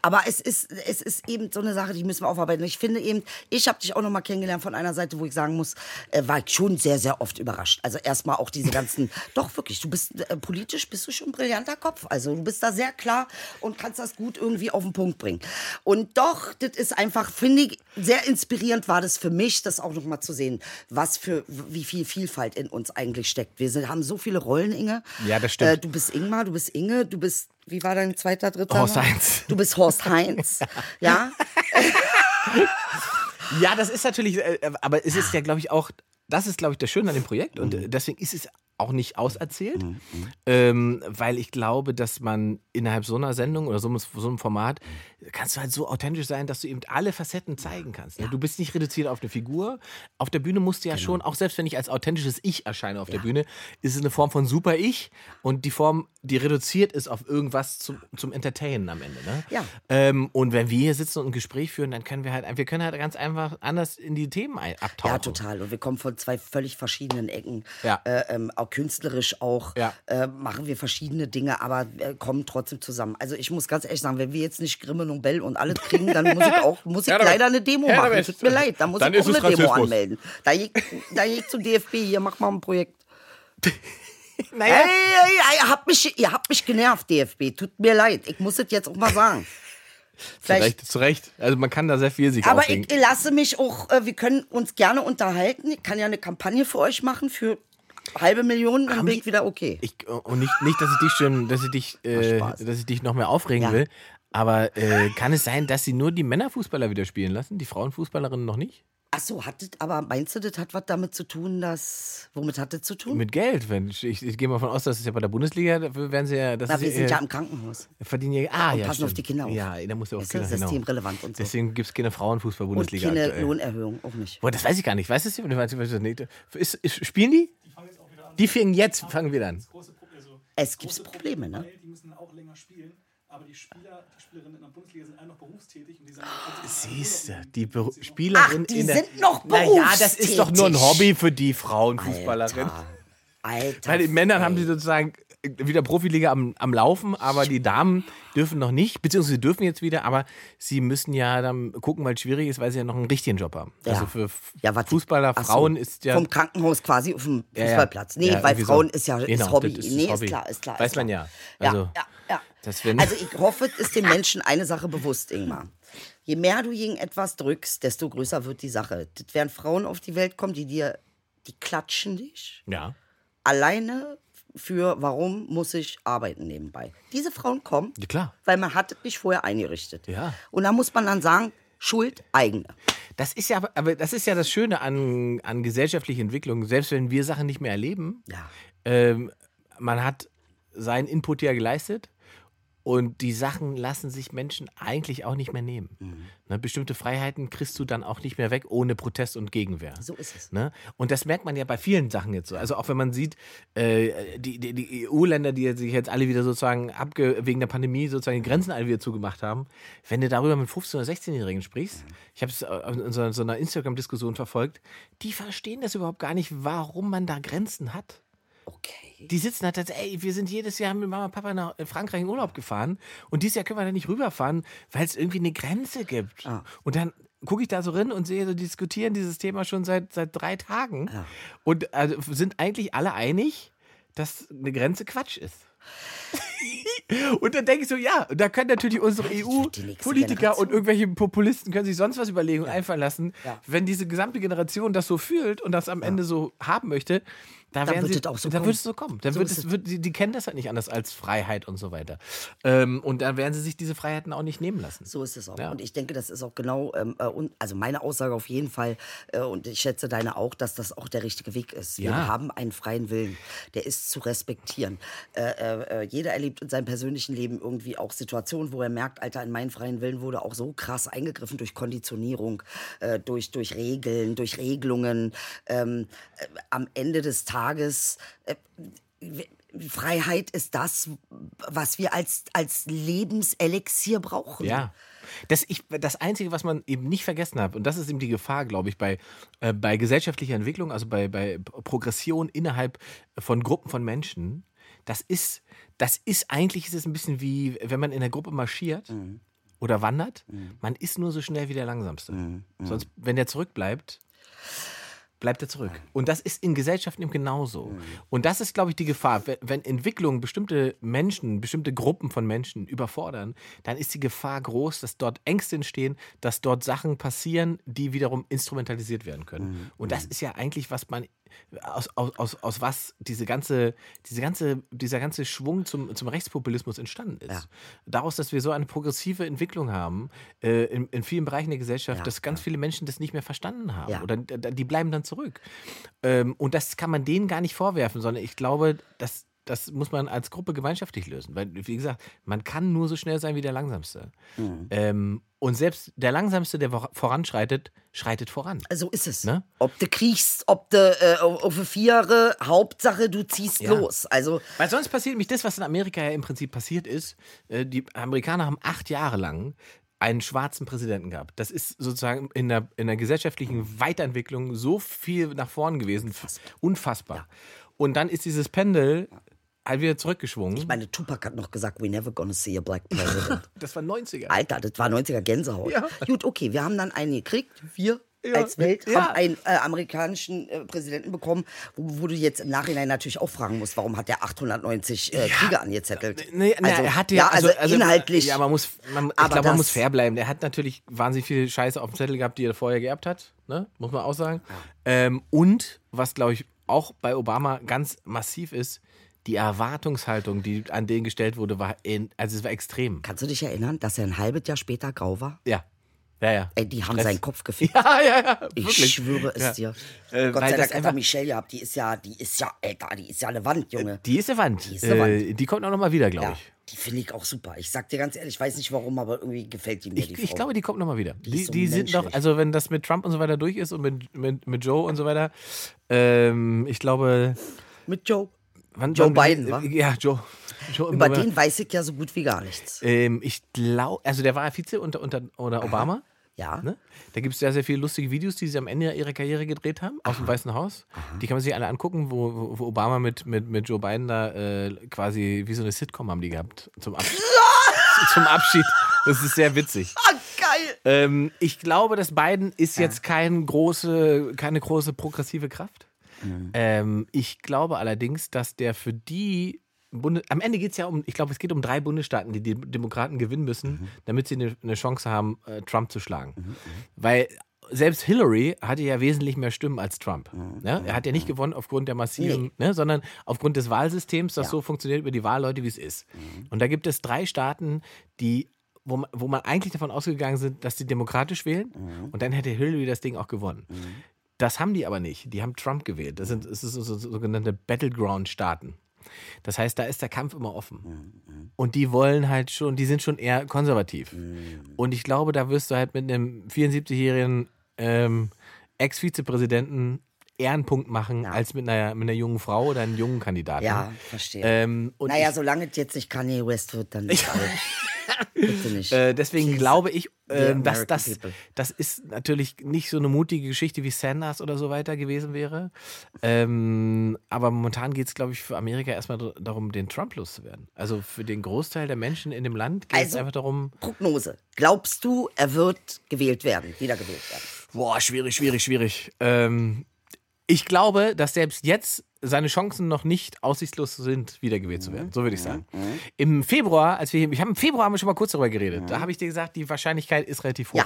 Aber es ist, es ist eben so eine Sache, die müssen wir aufarbeiten. Ich finde eben, ich habe dich auch noch mal kennengelernt von einer Seite, wo ich sagen muss, äh, war ich schon sehr, sehr oft überrascht. Also erstmal auch diese ganzen, <laughs> doch wirklich, du bist äh, politisch, bist du schon ein brillanter Kopf. Also du bist da sehr klar und kannst das gut irgendwie auf den Punkt bringen. Und doch, das ist einfach, finde ich, sehr inspirierend war das für mich, das auch noch mal zu sehen, was für, wie viel Vielfalt in uns eigentlich steckt. Wir sind, haben so viele Rollen, Inge. Ja, das stimmt. Äh, du bist Ingmar, du bist Inge, du bist, wie war dein zweiter, dritter? Horst Name? Heinz. Du bist Horst Heinz. <laughs> ja. Ja, das ist natürlich, äh, aber es ist ja, glaube ich, auch, das ist, glaube ich, das Schöne an dem Projekt und äh, deswegen ist es auch nicht auserzählt, ähm, weil ich glaube, dass man innerhalb so einer Sendung oder so, einem- so einem Format kannst du halt so authentisch sein, dass du eben alle Facetten zeigen kannst. Ne? Du bist nicht reduziert auf eine Figur. Auf der Bühne musst du ja schon, auch selbst wenn ich als authentisches Ich erscheine auf der Bühne, ist es eine Form von Super-Ich und die Form, die reduziert ist auf irgendwas zum, zum Entertainen am Ende. Ne? Ja. Ähm, und wenn wir hier sitzen und ein Gespräch führen, dann können wir halt, wir können halt ganz einfach anders in die Themen abtauchen. Ja, total. Und wir kommen von zwei völlig verschiedenen Ecken. Ja. Äh, ähm, auch künstlerisch auch Ja. äh, machen wir verschiedene Dinge, aber äh, kommen trotzdem zusammen. Also ich muss ganz ehrlich sagen, wenn wir jetzt nicht Grimme Nobel und alles kriegen, dann muss ich auch muss ich Ja, leider eine Demo machen. Tut mir leid, dann muss dann ich auch eine Demo Rassismus. anmelden. Da geht, da geht zu DFB, hier mach mal ein Projekt. <laughs> Naja, Ey, ey, ey, ihr habt mich, ihr habt mich genervt, DFB. Tut mir leid. Ich muss es jetzt auch mal sagen. <laughs> zu Vielleicht Recht, zu Recht. Also man kann da sehr viel sich Aber aufregen. ich lasse mich auch, äh, wir können uns gerne unterhalten. Ich kann ja eine Kampagne für euch machen für halbe Million, dann bin ich wieder okay. Ich, und nicht, nicht, dass ich dich schon, dass ich dich, <laughs> äh, dass ich dich noch mehr aufregen Ja. will. Aber äh, kann es sein, dass sie nur die Männerfußballer wieder spielen lassen, die Frauenfußballerinnen noch nicht? Ach so, hat das, aber meinst du, das hat was damit zu tun, dass, womit hat das zu tun? Mit Geld. Wenn, ich, ich, ich gehe mal von aus, dass es ja bei der Bundesliga, dafür werden sie ja, das Na, ist wir sind äh, ja im Krankenhaus. verdienen ja, ah, Und ja, passen stimmt. auf die Kinder auf. Ja, da muss ja auch Ist ja Kinder, genau. systemrelevant und so. Deswegen gibt es keine Und Frauenfußball-Bundesliga keine aktuell. Lohnerhöhung auch nicht. Boah, das weiß ich gar nicht. Weißt du? Ich. Ist, ist, spielen die? Die fangen jetzt, fangen wir an. also Es gibt Probleme, ne? Die müssen auch länger spielen. Aber die Spieler, die Spielerinnen in der Bundesliga sind alle noch berufstätig und die sind Siehst du, die Beru Spielerin Ach, die in der. sind noch Naja, das ist doch nur ein berufstätig. Hobby für die Frauenfußballerin. Alter. Alter. Bei den Männern haben sie sozusagen wieder Profiliga am, am Laufen, aber die Damen dürfen noch nicht, beziehungsweise sie dürfen jetzt wieder, aber sie müssen ja dann gucken, weil es schwierig ist, weil sie ja noch einen richtigen Job haben. Ja. Also für Ja, was- Fußballer, Ach so, Frauen ist ja. Vom Krankenhaus quasi auf dem. Fußballplatz. Nee, weil irgendwie so. Frauen ist ja Genau, ist Hobby. ist nee, Hobby. ist klar, ist klar. Weiß ist man klar. ja. Also, ja, ja, also ich hoffe, es ist den Menschen eine Sache bewusst, Ingmar. Je mehr du gegen etwas drückst, desto größer wird die Sache. Das werden Frauen auf die Welt kommen, die dir, die klatschen dich Ja. alleine für, warum muss ich arbeiten nebenbei. Diese Frauen kommen, Ja, klar. weil man hat nicht vorher eingerichtet. Ja. Und da muss man dann sagen, Schuld eigene. Das ist ja, aber das ist ja das Schöne an, an gesellschaftlicher Entwicklung. Selbst wenn wir Sachen nicht mehr erleben, Ja. ähm, man hat seinen Input ja geleistet und die Sachen lassen sich Menschen eigentlich auch nicht mehr nehmen. Mhm. Ne, bestimmte Freiheiten kriegst du dann auch nicht mehr weg ohne Protest und Gegenwehr. So ist es. Ne? Und das merkt man ja bei vielen Sachen jetzt so. Also auch wenn man sieht, äh, die, die, die EU-Länder, die sich jetzt alle wieder sozusagen abge wegen der Pandemie sozusagen die Grenzen alle wieder zugemacht haben, wenn du darüber mit 15- oder 16-Jährigen sprichst, ich habe es in so, so einer Instagram-Diskussion verfolgt, die verstehen das überhaupt gar nicht, warum man da Grenzen hat. Okay. Die sitzen halt, ey, wir sind jedes Jahr mit Mama und Papa nach Frankreich in Urlaub gefahren und dieses Jahr können wir da nicht rüberfahren, weil es irgendwie eine Grenze gibt. Ah. Und dann gucke ich da so rein und sehe, so diskutieren dieses Thema schon seit, seit drei Tagen Ja. und also, sind eigentlich alle einig, dass eine Grenze Quatsch ist. <laughs> und dann denke ich so, ja, da können natürlich unsere EU-Politiker Generation. und irgendwelche Populisten können sich sonst was überlegen und einfallen lassen. Ja. Wenn diese gesamte Generation das so fühlt und das am Ende so haben möchte, da, Dann werden wird es auch so da kommen. wird es so kommen. Dann So wird es, wird, die, die kennen das halt nicht anders als Freiheit und so weiter. Ähm, und da werden sie sich diese Freiheiten auch nicht nehmen lassen. So ist es auch. Ja. Und ich denke, das ist auch genau, ähm, äh, also meine Aussage auf jeden Fall, äh, und ich schätze deine auch, dass das auch der richtige Weg ist. Wir Ja. haben einen freien Willen, der ist zu respektieren. Äh, äh, äh, jeder erlebt in seinem persönlichen Leben irgendwie auch Situationen, wo er merkt, Alter, in meinen freien Willen wurde auch so krass eingegriffen durch Konditionierung, äh, durch, durch Regeln, durch Regelungen. Ähm, äh, am Ende des Tages. Äh, Freiheit ist das, was wir als, als Lebenselixier brauchen. Ja. Das, ich, das Einzige, was man eben nicht vergessen hat, und das ist eben die Gefahr, glaube ich, bei, äh, bei gesellschaftlicher Entwicklung, also bei, bei Progression innerhalb von Gruppen von Menschen, das ist, das ist eigentlich ist es ein bisschen wie, wenn man in der Gruppe marschiert oder wandert, man ist nur so schnell wie der Langsamste. Sonst, wenn der zurückbleibt, bleibt er zurück. Und das ist in Gesellschaften eben genauso. Und das ist, glaube ich, die Gefahr. Wenn- Entwicklungen bestimmte Menschen, bestimmte Gruppen von Menschen überfordern, dann ist die Gefahr groß, dass dort Ängste entstehen, dass dort Sachen passieren, die wiederum instrumentalisiert werden können. Und das ist ja eigentlich, was man aus, aus, aus, aus was diese ganze, diese ganze, dieser ganze Schwung zum, zum Rechtspopulismus entstanden ist. Daraus, dass wir so eine progressive Entwicklung haben äh, in, in vielen Bereichen der Gesellschaft, Ja, dass ganz viele Menschen das nicht mehr verstanden haben. Ja. Oder die bleiben dann zurück. Ähm, und das kann man denen gar nicht vorwerfen, sondern ich glaube, dass das muss man als Gruppe gemeinschaftlich lösen. Weil, wie gesagt, man kann nur so schnell sein wie der Langsamste. Mhm. Ähm, und selbst der Langsamste, der vor- voranschreitet, schreitet voran. So ist es. Ne? Ob du kriegst, ob du äh, auf Viere, Hauptsache du ziehst Ja. los. Also Weil sonst passiert nämlich das, was in Amerika ja im Prinzip passiert ist. Äh, Die Amerikaner haben acht Jahre lang einen schwarzen Präsidenten gehabt. Das ist sozusagen in der, in der gesellschaftlichen Weiterentwicklung so viel nach vorn gewesen. Unfassbar. Und dann ist dieses Pendel wieder zurückgeschwungen. ich meine, Tupac hat noch gesagt, we never gonna see a black president. <laughs> das war 90er. Alter, das war 90er Gänsehaut. Ja. Gut, okay, wir haben dann einen gekriegt, wir Ja. als Welt Ja. haben einen äh, amerikanischen äh, Präsidenten bekommen, wo, wo du jetzt im Nachhinein natürlich auch fragen musst, warum hat der 890 äh, Kriege angezettelt? Nee, nee, also, er hatte ja, also, inhaltlich. Ja, man muss, man, ich glaube, man muss fair bleiben. Der hat natürlich wahnsinnig viel Scheiße auf dem Zettel gehabt, die er vorher geerbt hat, ne? muss man auch sagen. Ähm, und was, glaube ich, auch bei Obama ganz massiv ist, die Erwartungshaltung, die an den gestellt wurde, war, in, also es war extrem. Kannst du dich erinnern, dass er ein halbes Jahr später grau war? Ja, ja, ja. Ey, die haben Stress. seinen Kopf gefickt. Ja, ja, ja. Ich wirklich. schwöre es Ja. dir. Äh, Gott sei Dank, einfach- Michelle gehabt, die ist ja, die ist ja, Alter, die ist ja eine Wand, Junge. Die ist eine Wand. Die ist eine Wand. Äh, die kommt auch noch mal wieder, glaube Ja, ich. die finde ich auch super. Ich sag dir ganz ehrlich, ich weiß nicht warum, aber irgendwie gefällt die mir, die Ich, Frau. ich glaube, die kommt nochmal wieder. Die, ist so die sind doch, menschlich. also wenn das mit Trump und so weiter durch ist und mit, mit, mit Joe und so weiter, ähm, ich glaube. Mit Joe. Wann, Joe Biden, wa? Ja, Joe. Joe Über den weiß ich ja so gut wie gar nichts. Ähm, ich glaube, also der war ja Vize unter, unter, unter Obama. Ja. Ne? Da gibt es sehr, sehr viele lustige Videos, die sie am Ende ihrer Karriere gedreht haben, aus dem Weißen Haus. Die kann man sich alle angucken, wo, wo, wo Obama mit, mit, mit Joe Biden da äh, quasi wie so eine Sitcom haben die gehabt. Zum, Abschied. <laughs> zum Abschied. Das ist sehr witzig. Ah, geil. Ähm, ich glaube, dass Biden ist jetzt kein große, keine große progressive Kraft. Ähm, ich glaube allerdings, dass der für die Bunde am Ende geht es ja um, ich glaube, es geht um drei Bundesstaaten, die die Demokraten gewinnen müssen, damit sie eine, eine Chance haben, äh, Trump zu schlagen. Weil selbst Hillary hatte ja wesentlich mehr Stimmen als Trump. Ne? Er hat ja nicht gewonnen aufgrund der massiven, ne? sondern aufgrund des Wahlsystems, das so funktioniert über die Wahlleute, wie es ist. Und da gibt es drei Staaten, die wo man, wo man eigentlich davon ausgegangen sind, dass die demokratisch wählen und dann hätte Hillary das Ding auch gewonnen. Das haben die aber nicht. Die haben Trump gewählt. Das sind das ist so, so, sogenannte Battleground-Staaten. Das heißt, da ist der Kampf immer offen. Und die wollen halt schon, die sind schon eher konservativ. Und ich glaube, da wirst du halt mit einem 74-jährigen ähm, Ex-Vizepräsidenten eher einen Punkt machen, als mit einer, mit einer jungen Frau oder einem jungen Kandidaten. Ja, verstehe. Ähm, naja, solange es jetzt nicht Kanye West wird, dann <laughs> nicht. Äh, deswegen glaube ich, äh, dass das, people. das ist natürlich nicht so eine mutige Geschichte wie Sanders oder so weiter gewesen wäre. Ähm, aber momentan geht es, glaube ich, für Amerika erstmal darum, den Trump loszuwerden. Also für den Großteil der Menschen in dem Land geht es Also- einfach darum, Prognose. Glaubst du, er wird gewählt werden, wiedergewählt werden? boah, schwierig, schwierig, schwierig. Ähm, Ich glaube, dass selbst jetzt seine Chancen noch nicht aussichtslos sind, wiedergewählt zu werden. So würde ich sagen. Im Februar, als wir, ich habe im Februar haben wir schon mal kurz darüber geredet. Da habe ich dir gesagt, die Wahrscheinlichkeit ist relativ hoch. Ja.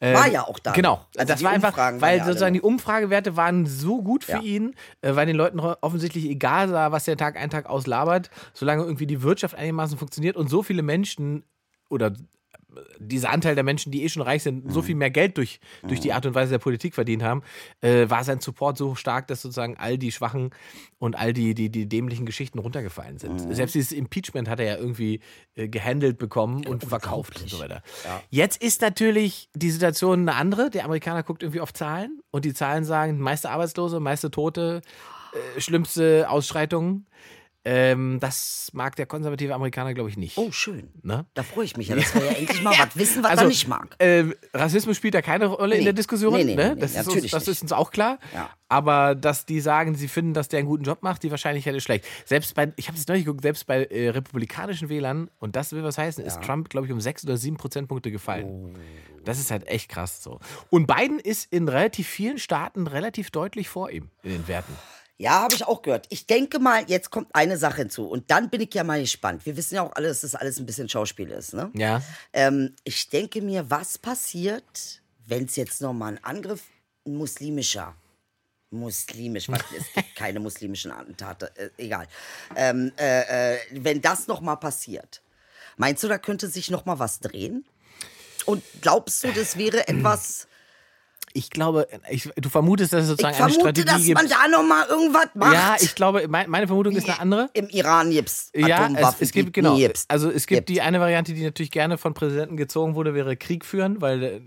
Ähm, War ja auch da. Genau. Also das war einfach, Umfragen weil sozusagen die. Umfragewerte waren so gut für Ja. ihn, äh, weil den Leuten offensichtlich egal war, was der Tag ein Tag auslabert, solange irgendwie die Wirtschaft einigermaßen funktioniert und so viele Menschen oder dieser Anteil der Menschen, die eh schon reich sind, Mhm. so viel mehr Geld durch, durch die Art und Weise der Politik verdient haben, äh, war sein Support so stark, dass sozusagen all die schwachen und all die, die, die dämlichen Geschichten runtergefallen sind. Mhm. Selbst dieses Impeachment hat er ja irgendwie äh, gehandelt bekommen und verkauft und so weiter. Jetzt ist natürlich die Situation eine andere. Der Amerikaner guckt irgendwie auf Zahlen und die Zahlen sagen, meiste Arbeitslose, meiste Tote, äh, schlimmste Ausschreitungen. Ähm, das mag der konservative Amerikaner, glaube ich, nicht. Oh, schön. Ne? Da freue ich mich ja, dass <laughs> wir ja endlich mal was wissen, was Also, er nicht mag. Äh, Rassismus spielt da keine Rolle in Nee. der Diskussion. Nee, nee, ne? das, ist uns, das ist uns auch klar. Ja. Aber dass die sagen, sie finden, dass der einen guten Job macht, die Wahrscheinlichkeit ist schlecht. Selbst bei, ich habe es neulich geguckt, selbst bei äh, republikanischen Wählern, und das will was heißen, ist Trump, glaube ich, um sechs oder sieben Prozentpunkte gefallen. Oh. Das ist halt echt krass so. Und Biden ist in relativ vielen Staaten relativ deutlich vor ihm in den Werten. Ja, habe ich auch gehört. Ich denke mal, jetzt kommt eine Sache hinzu. Und dann bin ich ja mal gespannt. Wir wissen ja auch alle, dass das alles ein bisschen Schauspiel ist. Ne? Ja. Ähm, ich denke mir, was passiert, wenn es jetzt nochmal ein Angriff ein muslimischer, muslimisch, was, es gibt <laughs> keine muslimischen Attentate, äh, egal. Ähm, äh, äh, wenn das nochmal passiert, meinst du, da könnte sich nochmal was drehen? Und glaubst du, das wäre <clears throat> etwas... Ich glaube, ich, du vermutest, dass es Ich sozusagen eine vermute, Strategie dass gibt. man da nochmal irgendwas macht. ja, ich glaube, mein, meine Vermutung ist eine andere. Im Iran gibt's Ja, Atomwaffen. es, es gibt genau. gibt's. Also es gibt Gibt. die eine Variante, die natürlich gerne von Präsidenten gezogen wurde, wäre Krieg führen, weil äh,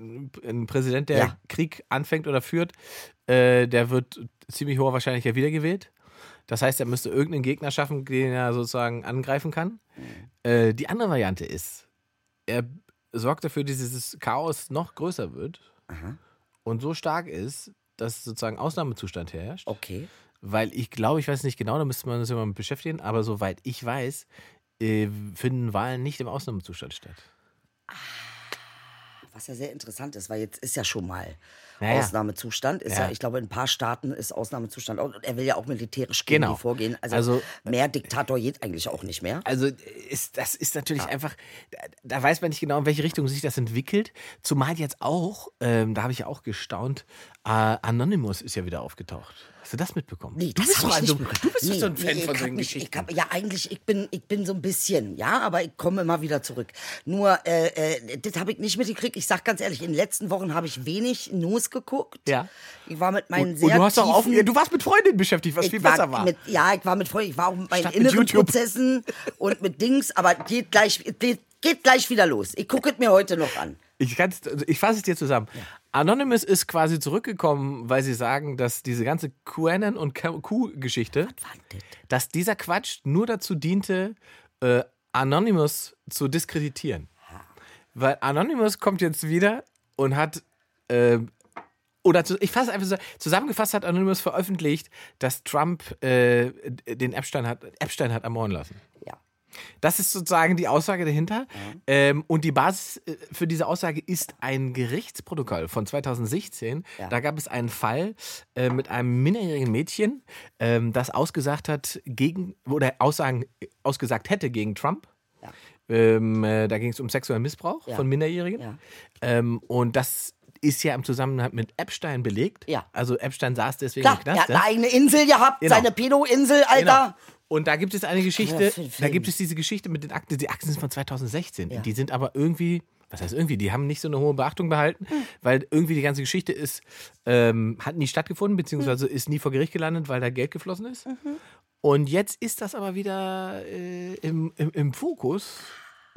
ein Präsident, der Ja. Krieg anfängt oder führt, äh, der wird ziemlich hoher Wahrscheinlichkeit wiedergewählt. Das heißt, er müsste irgendeinen Gegner schaffen, den er sozusagen angreifen kann. Äh, die andere Variante ist, er sorgt dafür, dass dieses Chaos noch größer wird und so stark ist, dass sozusagen Ausnahmezustand herrscht. Okay. Weil ich glaube, ich weiß nicht genau, da müsste man sich mal mit beschäftigen, aber soweit ich weiß, äh, finden Wahlen nicht im Ausnahmezustand statt. Was ja sehr interessant ist, weil jetzt ist ja schon mal Ja, ja. Ausnahmezustand. Ist ja. Ja. ich glaube, in ein paar Staaten ist Ausnahmezustand. auch- Und er will ja auch militärisch gegen Genau. vorgehen. Also, Also- mehr Diktator geht eigentlich auch nicht mehr. Also ist, das ist natürlich einfach, da, da weiß man nicht genau, in welche Richtung sich das entwickelt. Zumal jetzt auch, ähm, da habe ich ja auch gestaunt, äh, Anonymous ist ja wieder aufgetaucht. Hast du das mitbekommen? Nee, du das bist ich ein nicht so, mitbekommen. du bist Nee, so ein Fan nee, von solchen mich, Geschichten. Ich hab, ja, eigentlich, ich bin, ich bin so ein bisschen, ja, aber ich komme immer wieder zurück. Nur, äh, äh, das habe ich nicht mitgekriegt. Ich sag ganz ehrlich, in den letzten Wochen habe ich wenig News geguckt. Ja. Ich war mit meinen und, sehr und du hast doch auch, tiefen- ja, du warst mit Freundinnen beschäftigt, was ich viel besser war. Mit, ja, ich war mit Freunden, ich war auch mit meinen Statt mit inneren YouTube. Prozessen und mit Dings, aber geht gleich, geht, geht gleich wieder los. Ich gucke es mir heute noch an. Ich, also ich fasse es dir zusammen. Anonymous ist quasi zurückgekommen, weil sie sagen, dass diese ganze QAnon und Q-Geschichte, dass dieser Quatsch nur dazu diente, äh, Anonymous zu diskreditieren. Weil Anonymous kommt jetzt wieder und hat, äh, oder zu, ich fasse einfach so, zusammengefasst hat Anonymous veröffentlicht, dass Trump äh, den Epstein hat, Epstein hat ermorden lassen. Ja. Das ist sozusagen die Aussage dahinter. Ähm, und die Basis äh, für diese Aussage ist ein Gerichtsprotokoll von 2016. Ja. Da gab es einen Fall äh, mit einem minderjährigen Mädchen, ähm, das ausgesagt hat gegen, oder Aussagen äh, ausgesagt hätte gegen Trump. Ja. Ähm, äh, da ging es um sexuellen Missbrauch Ja. von Minderjährigen. Ähm, und das ist ja im Zusammenhang mit Epstein belegt. Ja. Also Epstein saß deswegen Klar, im er Knast. hat ja? eine eigene Insel gehabt, Genau. seine Pedo-Insel, Alter. Genau. Und da gibt es eine Geschichte, da gibt es diese Geschichte mit den Akten. Die Akten sind von 2016. Ja. Die sind aber irgendwie, was heißt irgendwie, die haben nicht so eine hohe Beachtung behalten, Hm. weil irgendwie die ganze Geschichte ist, ähm, hat nie stattgefunden, Hm. beziehungsweise ist nie vor Gericht gelandet, weil da Geld geflossen ist. Mhm. Und jetzt ist das aber wieder äh, im, im, im Fokus.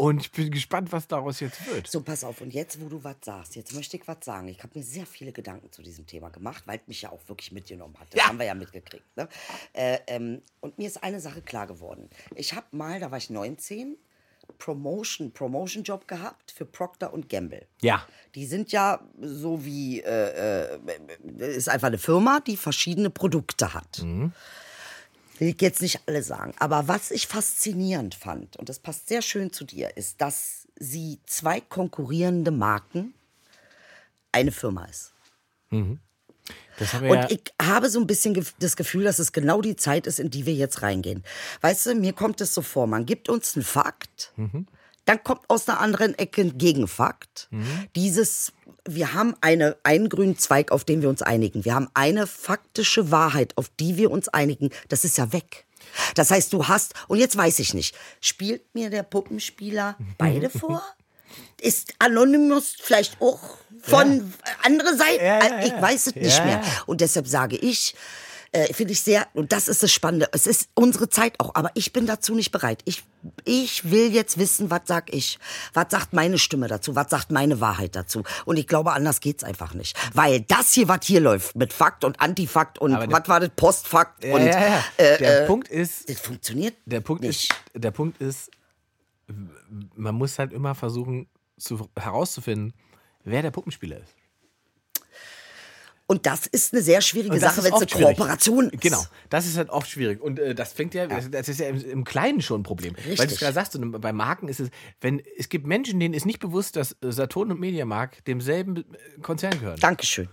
Und ich bin gespannt, was daraus jetzt wird. So, pass auf. Und jetzt, wo du was sagst, jetzt möchte ich was sagen. Ich habe mir sehr viele Gedanken zu diesem Thema gemacht, weil es mich ja auch wirklich mitgenommen hat. Das Ja. haben wir ja mitgekriegt. Ne? Äh, ähm, und mir ist eine Sache klar geworden. Ich habe mal, da war ich 19, Promotion, Promotion-Job gehabt für Procter und Gamble. Ja. Die sind ja so wie, äh, äh, ist einfach eine Firma, die verschiedene Produkte hat. Will ich jetzt nicht alle sagen. Aber was ich faszinierend fand, und das passt sehr schön zu dir, ist, dass sie zwei konkurrierende Marken eine Firma ist. Wir Und ja, ich habe so ein bisschen das Gefühl, dass es genau die Zeit ist, in die wir jetzt reingehen. Weißt du, mir kommt es so vor, man gibt uns einen Fakt, dann kommt aus einer anderen Ecke ein Gegenfakt. Dieses, wir haben eine, einen grünen Zweig, auf den wir uns einigen. Wir haben eine faktische Wahrheit, auf die wir uns einigen. Das ist ja weg. Das heißt, du hast, und jetzt weiß ich nicht, spielt mir der Puppenspieler beide <laughs> vor? Ist Anonymous vielleicht auch von andere Seite? Ja, ja, ich ja. weiß es nicht Ja, mehr. ja. Und deshalb sage ich, äh, finde ich sehr, und das ist das Spannende, es ist unsere Zeit auch, aber ich bin dazu nicht bereit. Ich, ich will jetzt wissen, was sag ich? Was sagt meine Stimme dazu? Was sagt meine Wahrheit dazu? Und ich glaube, anders geht's einfach nicht. Weil das hier, was hier läuft, mit Fakt und Antifakt und was war das, Postfakt ja, und ja, ja. Äh, der äh, Punkt ist, das funktioniert der Punkt nicht. ist, der Punkt ist, man muss halt immer versuchen zu, herauszufinden, wer der Puppenspieler ist. Und das ist eine sehr schwierige Sache, wenn es eine schwierig. Kooperation ist. Genau, das ist halt oft schwierig. Und äh, das fängt ja, das, das ist ja im, im Kleinen schon ein Problem. Weil du Richtig. es gerade sagst, und bei Marken ist es, wenn es gibt Menschen, denen ist nicht bewusst, dass Saturn und Mediamarkt demselben äh, Konzern gehören. Dankeschön.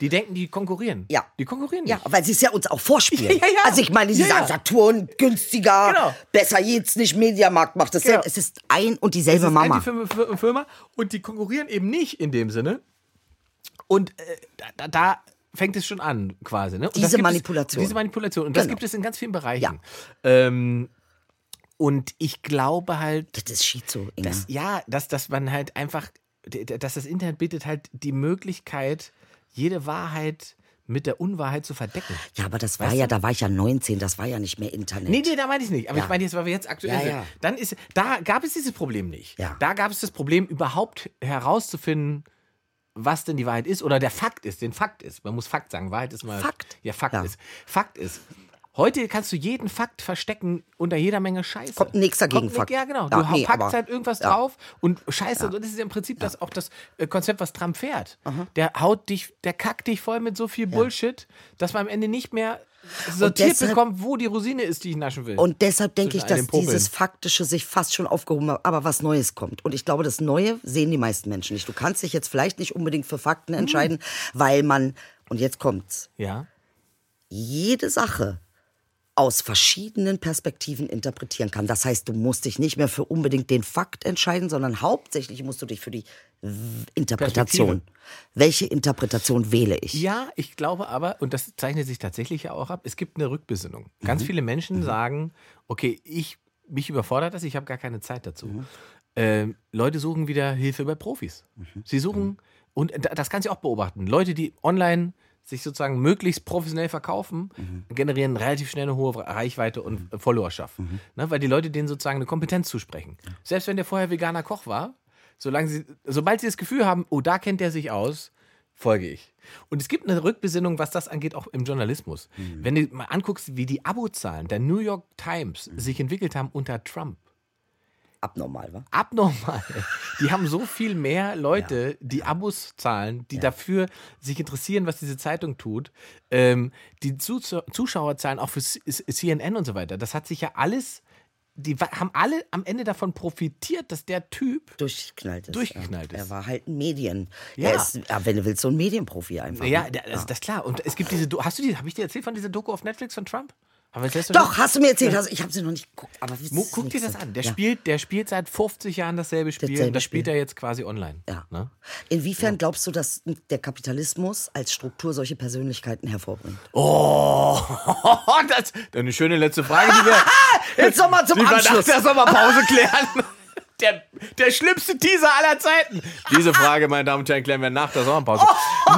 Die denken, die konkurrieren. Ja. Die konkurrieren Ja, nicht. weil sie es ja uns auch vorspielen. <laughs> Ja, ja, ja. Also ich meine, sie Ja, sagen ja. Saturn, günstiger, Genau. besser geht's nicht, Mediamarkt macht das. Genau. Es ist ein und dieselbe Das ist Mama. eine Firma, Fir- Firma und die konkurrieren eben nicht in dem Sinne. Und äh, da, da, fängt es schon an, quasi. Ne? Und Diese Manipulation. Es, diese Manipulation. Und das Genau. gibt es in ganz vielen Bereichen. Ja. Ähm, und ich glaube halt, Das ist Schizo, Inga. dass, ja, dass, dass man halt einfach, dass das Internet bietet halt die Möglichkeit, jede Wahrheit mit der Unwahrheit zu verdecken. ja, aber das war Weißt ja, du? da war ich ja 19, das war ja nicht mehr Internet. Nee, nee, da meine ich nicht. Aber Ja. ich meine jetzt, weil wir jetzt aktuell Ja, sind. ja. Dann ist, da gab es dieses Problem nicht. Ja. Da gab es das Problem, überhaupt herauszufinden, was denn die Wahrheit ist oder der Fakt ist, den Fakt ist. Man muss Fakt sagen. Wahrheit ist mal. Fakt. Ja, Fakt Ja. ist. Fakt ist. Heute kannst du jeden Fakt verstecken unter jeder Menge Scheiße. Kommt nächster Kommt Gegenfakt. Ja, genau. Ja, du nee, packst halt irgendwas ja. drauf und Scheiße. Und das ist ja im Prinzip das, auch das äh, Konzept, was Trump fährt. Der haut dich, der kackt dich voll mit so viel Bullshit, dass man am Ende nicht mehr sortiert deshalb- bekommt, wo die Rosine ist, die ich naschen will. Und deshalb denke ich, dass dieses Faktische sich fast schon aufgehoben hat, aber was Neues kommt. Und ich glaube, das Neue sehen die meisten Menschen nicht. Du kannst dich jetzt vielleicht nicht unbedingt für Fakten Mhm. entscheiden, weil man, und jetzt kommt's, ja. jede Sache aus verschiedenen Perspektiven interpretieren kann. Das heißt, du musst dich nicht mehr für unbedingt den Fakt entscheiden, sondern hauptsächlich musst du dich für die Interpretation. Welche Interpretation wähle ich? Ja, ich glaube aber, und das zeichnet sich tatsächlich ja auch ab, es gibt eine Rückbesinnung. Ganz viele Menschen sagen, okay, ich, mich überfordert das, ich habe gar keine Zeit dazu. Ähm, Leute suchen wieder Hilfe bei Profis. Sie suchen, und da- das kannst du auch beobachten, Leute, die online sich sozusagen möglichst professionell verkaufen, generieren relativ schnell eine hohe Reichweite und Followerschaft. Ne, weil die Leute denen sozusagen eine Kompetenz zusprechen. Selbst wenn der vorher veganer Koch war, solange sie, sobald sie das Gefühl haben, oh, da kennt der sich aus, folge ich. Und es gibt eine Rückbesinnung, was das angeht, auch im Journalismus. Wenn du mal anguckst, wie die Abozahlen der New York Times sich entwickelt haben unter Trump. Abnormal, wa? Abnormal. Die haben so viel mehr Leute, die Abos zahlen, die dafür sich interessieren, was diese Zeitung tut. Ähm, die Zus Zuschauerzahlen auch für CNN und so weiter. Das hat sich ja alles, die haben alle am Ende davon profitiert, dass der Typ Durchgeknallt ist. Durchgeknallt ist. Er war halt ein Medien. Ja. Er ist, wenn du willst, so ein Medienprofi einfach. Ja, ne? das, das ist klar. Und es gibt diese, Do- hast du die, habe ich dir erzählt von dieser Doku auf Netflix von Trump? Doch, hast du mir erzählt. Also ich habe sie noch nicht geguckt. Aber Mo, guck dir das an. Der ja. spielt, der spielt seit 50 Jahren dasselbe Spiel. Dasselbe und das spielt Spiel. er jetzt quasi online. Ja. Ne? Inwiefern glaubst du, dass der Kapitalismus als Struktur solche Persönlichkeiten hervorbringt? Oh, <laughs> das, eine schöne letzte Frage, die wir, <laughs> Jetzt noch mal zum die wir nach Abschluss. der Sommerpause klären. Der, der schlimmste Teaser aller Zeiten. Diese Frage, meine Damen und Herren, klären wir nach der Sommerpause.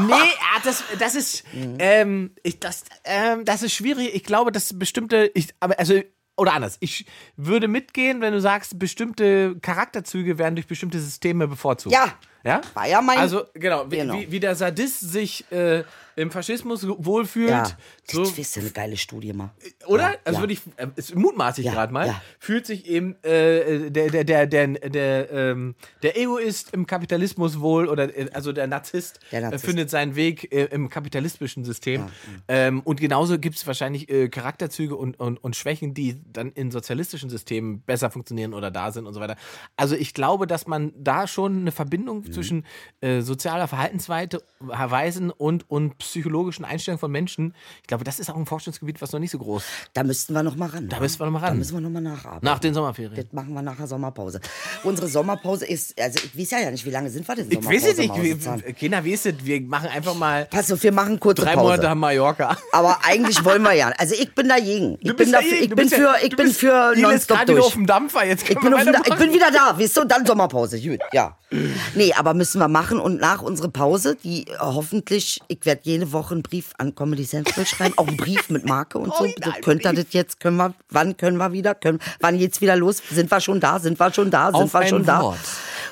Nee, ah, das, das ist, ähm, ich, das, ähm, das ist schwierig. Ich glaube, dass bestimmte, ich, aber also, oder anders. Ich würde mitgehen, wenn du sagst, bestimmte Charakterzüge werden durch bestimmte Systeme bevorzugt. Ja. Ja? War ja mein- Also, genau, wie, Genau. Wie, wie der Sadist sich äh, im Faschismus wohlfühlt. Ja. So, Das ist ja eine geile Studie mal. oder? Ja, also ja. würde ich, äh, ist mutmaßlich Ja, gerade mal, fühlt sich eben äh, der, der, der, der, der, ähm, der Egoist im Kapitalismus wohl oder äh, also der Narzisst, Der Narzisst. Äh, findet seinen Weg äh, im kapitalistischen System. Ähm, und genauso gibt es wahrscheinlich äh, Charakterzüge und, und, und Schwächen, die dann in sozialistischen Systemen besser funktionieren oder da sind und so weiter. Also ich glaube, dass man da schon eine Verbindung zwischen äh, sozialer Verhaltensweisen und, und psychologischen Einstellungen von Menschen. Ich glaube, das ist auch ein Forschungsgebiet, was noch nicht so groß. Da müssten wir noch mal ran. Da müssen wir noch mal Da ran. müssen wir noch mal nacharbeiten. Nach den Sommerferien. Das machen wir nach der Sommerpause. Unsere Sommerpause ist, also ich weiß ja nicht, wie lange sind wir denn Ich weiß es nicht. Kinder, wie ist es? Wir machen einfach mal Pass auf, wir machen kurze drei Pause. Monate Mallorca. Aber eigentlich wollen wir ja. Also ich bin dagegen. Ich Du bin dafür, ich bin für, ich bin für ist nonstop durch. auf dem Dampfer. Jetzt Ich bin, weitermachen. ich bin wieder da, weißt du, und dann Sommerpause. Gut, ja. <clears throat> Nee, aber müssen wir machen und nach unserer Pause, die hoffentlich, ich werde jede Woche einen Brief an Comedy Central schreiben, auch einen Brief mit Marke und <laughs> so. So, könnt ihr das jetzt, können wir, wann können wir wieder, können, wann geht's wieder los? Sind wir schon da, sind wir schon da, sind Auf wir schon da? Wort.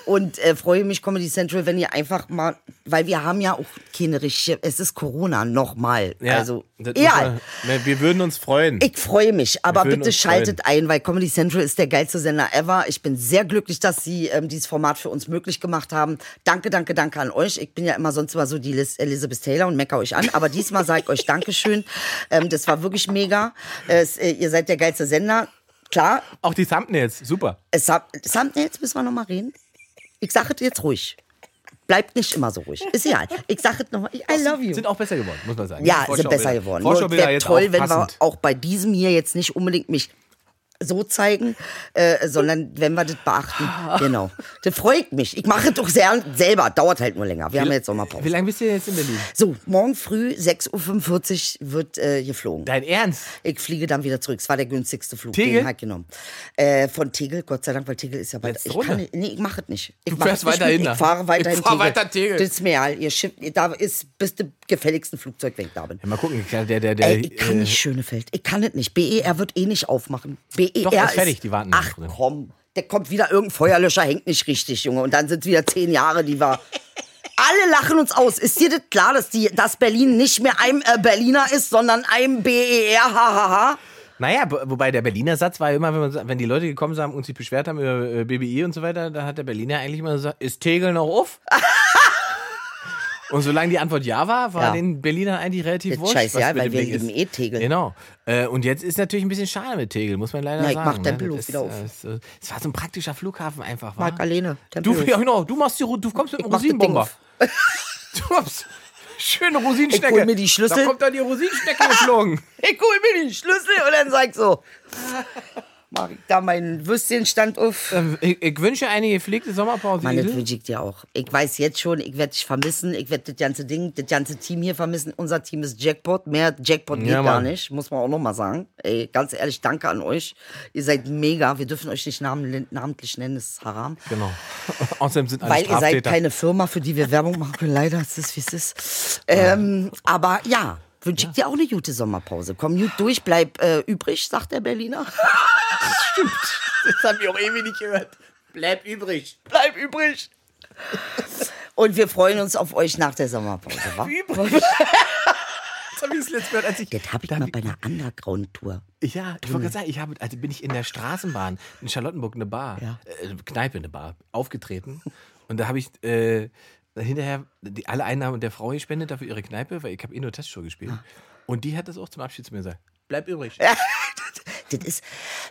Und äh, freue mich, Comedy Central, wenn ihr einfach mal, weil wir haben ja auch keine richtige, es ist Corona nochmal. Ja, also, das egal. man- Wir würden uns freuen. Ich freue mich, aber bitte schaltet ein, weil Comedy Central ist der geilste Sender ever. Ich bin sehr glücklich, dass Sie ähm, dieses Format für uns möglich gemacht haben. Danke, danke, danke an euch. Ich bin ja immer sonst immer so die Liz Elizabeth Taylor und mecker euch an, aber diesmal sage ich euch Dankeschön. Ähm, das war wirklich mega. Äh, ihr seid der geilste Sender. Klar, Auch die Thumbnails, super. Thumbnails müssen wir noch mal reden. Ich sage es jetzt ruhig. Bleibt nicht immer so ruhig. Ist egal. Ich sage es nochmal. I love you. Sind auch besser geworden, muss man sagen. Ja, sind besser geworden. Wäre toll, wenn wir auch bei diesem hier jetzt nicht unbedingt mich so zeigen, äh, sondern wenn wir das beachten. Genau. Das freut mich. Ich mache es doch sehr selber. Dauert halt nur länger. Wir haben jetzt Wie Sommerpause. lange bist du jetzt in Berlin? So, morgen früh 6.45 Uhr wird äh, geflogen. Dein Ernst? Ich fliege dann wieder zurück. Es war der günstigste Flug, Tegel? den halt genommen. Äh, von Tegel, Gott sei Dank, weil Tegel ist ja. Jetzt Ich, kann, nicht- nee, ich mache es nicht. Ich Du fährst weiterhin. Ich fahre weiterhin Ich fahr Tegel. weiter Tegel. Das ist mir egal. Ihr Schiff, da ist bis das gefälligsten Flugzeug, wenn ich da bin. Ja, mal gucken. Der, der, der, Ey, ich kann äh, nicht Schönefeld. Ich kann es nicht. BER wird eh nicht aufmachen. BER Doch, ist fertig, die warten Ach drin. komm, der kommt wieder irgendein Feuerlöscher, hängt nicht richtig, Junge. Und dann sind es wieder zehn Jahre, die wir. <laughs> Alle lachen uns aus. Ist dir das klar, dass, die, dass Berlin nicht mehr ein äh, Berliner ist, sondern ein BER? Hahaha. Naja, wobei der Berliner Satz war immer, wenn, man, wenn die Leute gekommen sind und sich beschwert haben über äh, BBI und so weiter, da hat der Berliner eigentlich immer gesagt, ist Tegel noch auf? <laughs> und solange die Antwort ja war, war Ja. den Berlinern eigentlich relativ wurscht. scheiße, ja, weil wir Ding ist. eh Tegel. Genau. Äh, und jetzt ist natürlich ein bisschen schade mit Tegel, muss man leider Na, ich sagen. mach Tempelhof Das ist, wieder auf. äh, Es äh, es war so ein praktischer Flughafen einfach, wa? Magdalene, Du, Tempelhof. ja, genau, du machst die, du kommst mit Ding Rosinenbomber. <laughs> Du hast schöne Rosinenstecke. Ich hol mir die Schlüssel. Da kommt dann die Rosinenstecke geflogen. <laughs> Ich hol mir den Schlüssel und dann sag ich so. Mach ich da meinen Würstchenstand auf. Ähm, Ich, ich wünsche eine gepflegte Sommerpause. Mann, das wünsche ich dir auch. Ich weiß jetzt schon, ich werde dich vermissen. Ich werde das ganze Ding, das ganze Team hier vermissen. Unser Team ist Jackpot. Mehr Jackpot geht Ja, gar Mann. nicht. Muss man auch noch mal sagen. Ey, ganz ehrlich, danke an euch. Ihr seid mega. Wir dürfen euch nicht namen, namentlich nennen, das ist haram. Genau. <laughs> Außerdem sind alle Weil ihr seid keine Firma, für die wir Werbung machen können. Leider, es ist, wie es ist. Ähm, aber ja, wünsche ich dir auch eine gute Sommerpause. Komm gut durch, bleib äh, übrig, sagt der Berliner. Das habe ich auch ewig nicht gehört. Bleib übrig. Bleib übrig. Und wir freuen uns auf euch nach der Sommerpause, wa? Übrig. <laughs> Das habe ich das letzte Mal, als ich. Das habe ich mal bei einer Underground-Tour. ja, ich wollte gerade sagen, ich habe, also bin ich in der Straßenbahn in Charlottenburg eine Bar, Ja. äh, Kneipe eine Bar, aufgetreten. Und da habe ich äh, hinterher die, alle Einnahmen der Frau gespendet dafür ihre Kneipe, weil ich habe eh nur Testshow gespielt. Ah. Und die hat das auch zum Abschied zu mir gesagt. Bleib übrig. <laughs> Das ist,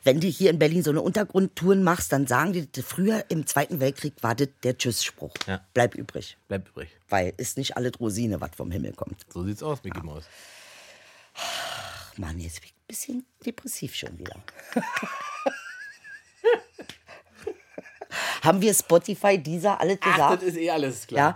wenn du hier in Berlin so eine Untergrundtouren machst, dann sagen die, das früher im Zweiten Weltkrieg war das der Tschüss-Spruch. Ja. Bleib übrig. Bleib übrig. Weil ist nicht alle Rosine, was vom Himmel kommt. So sieht's aus, Mickey Maus. Ach Mann, jetzt bin ich ein bisschen depressiv schon wieder. <laughs> Haben wir Spotify, dieser alles gesagt? ist eh alles klar. Ja,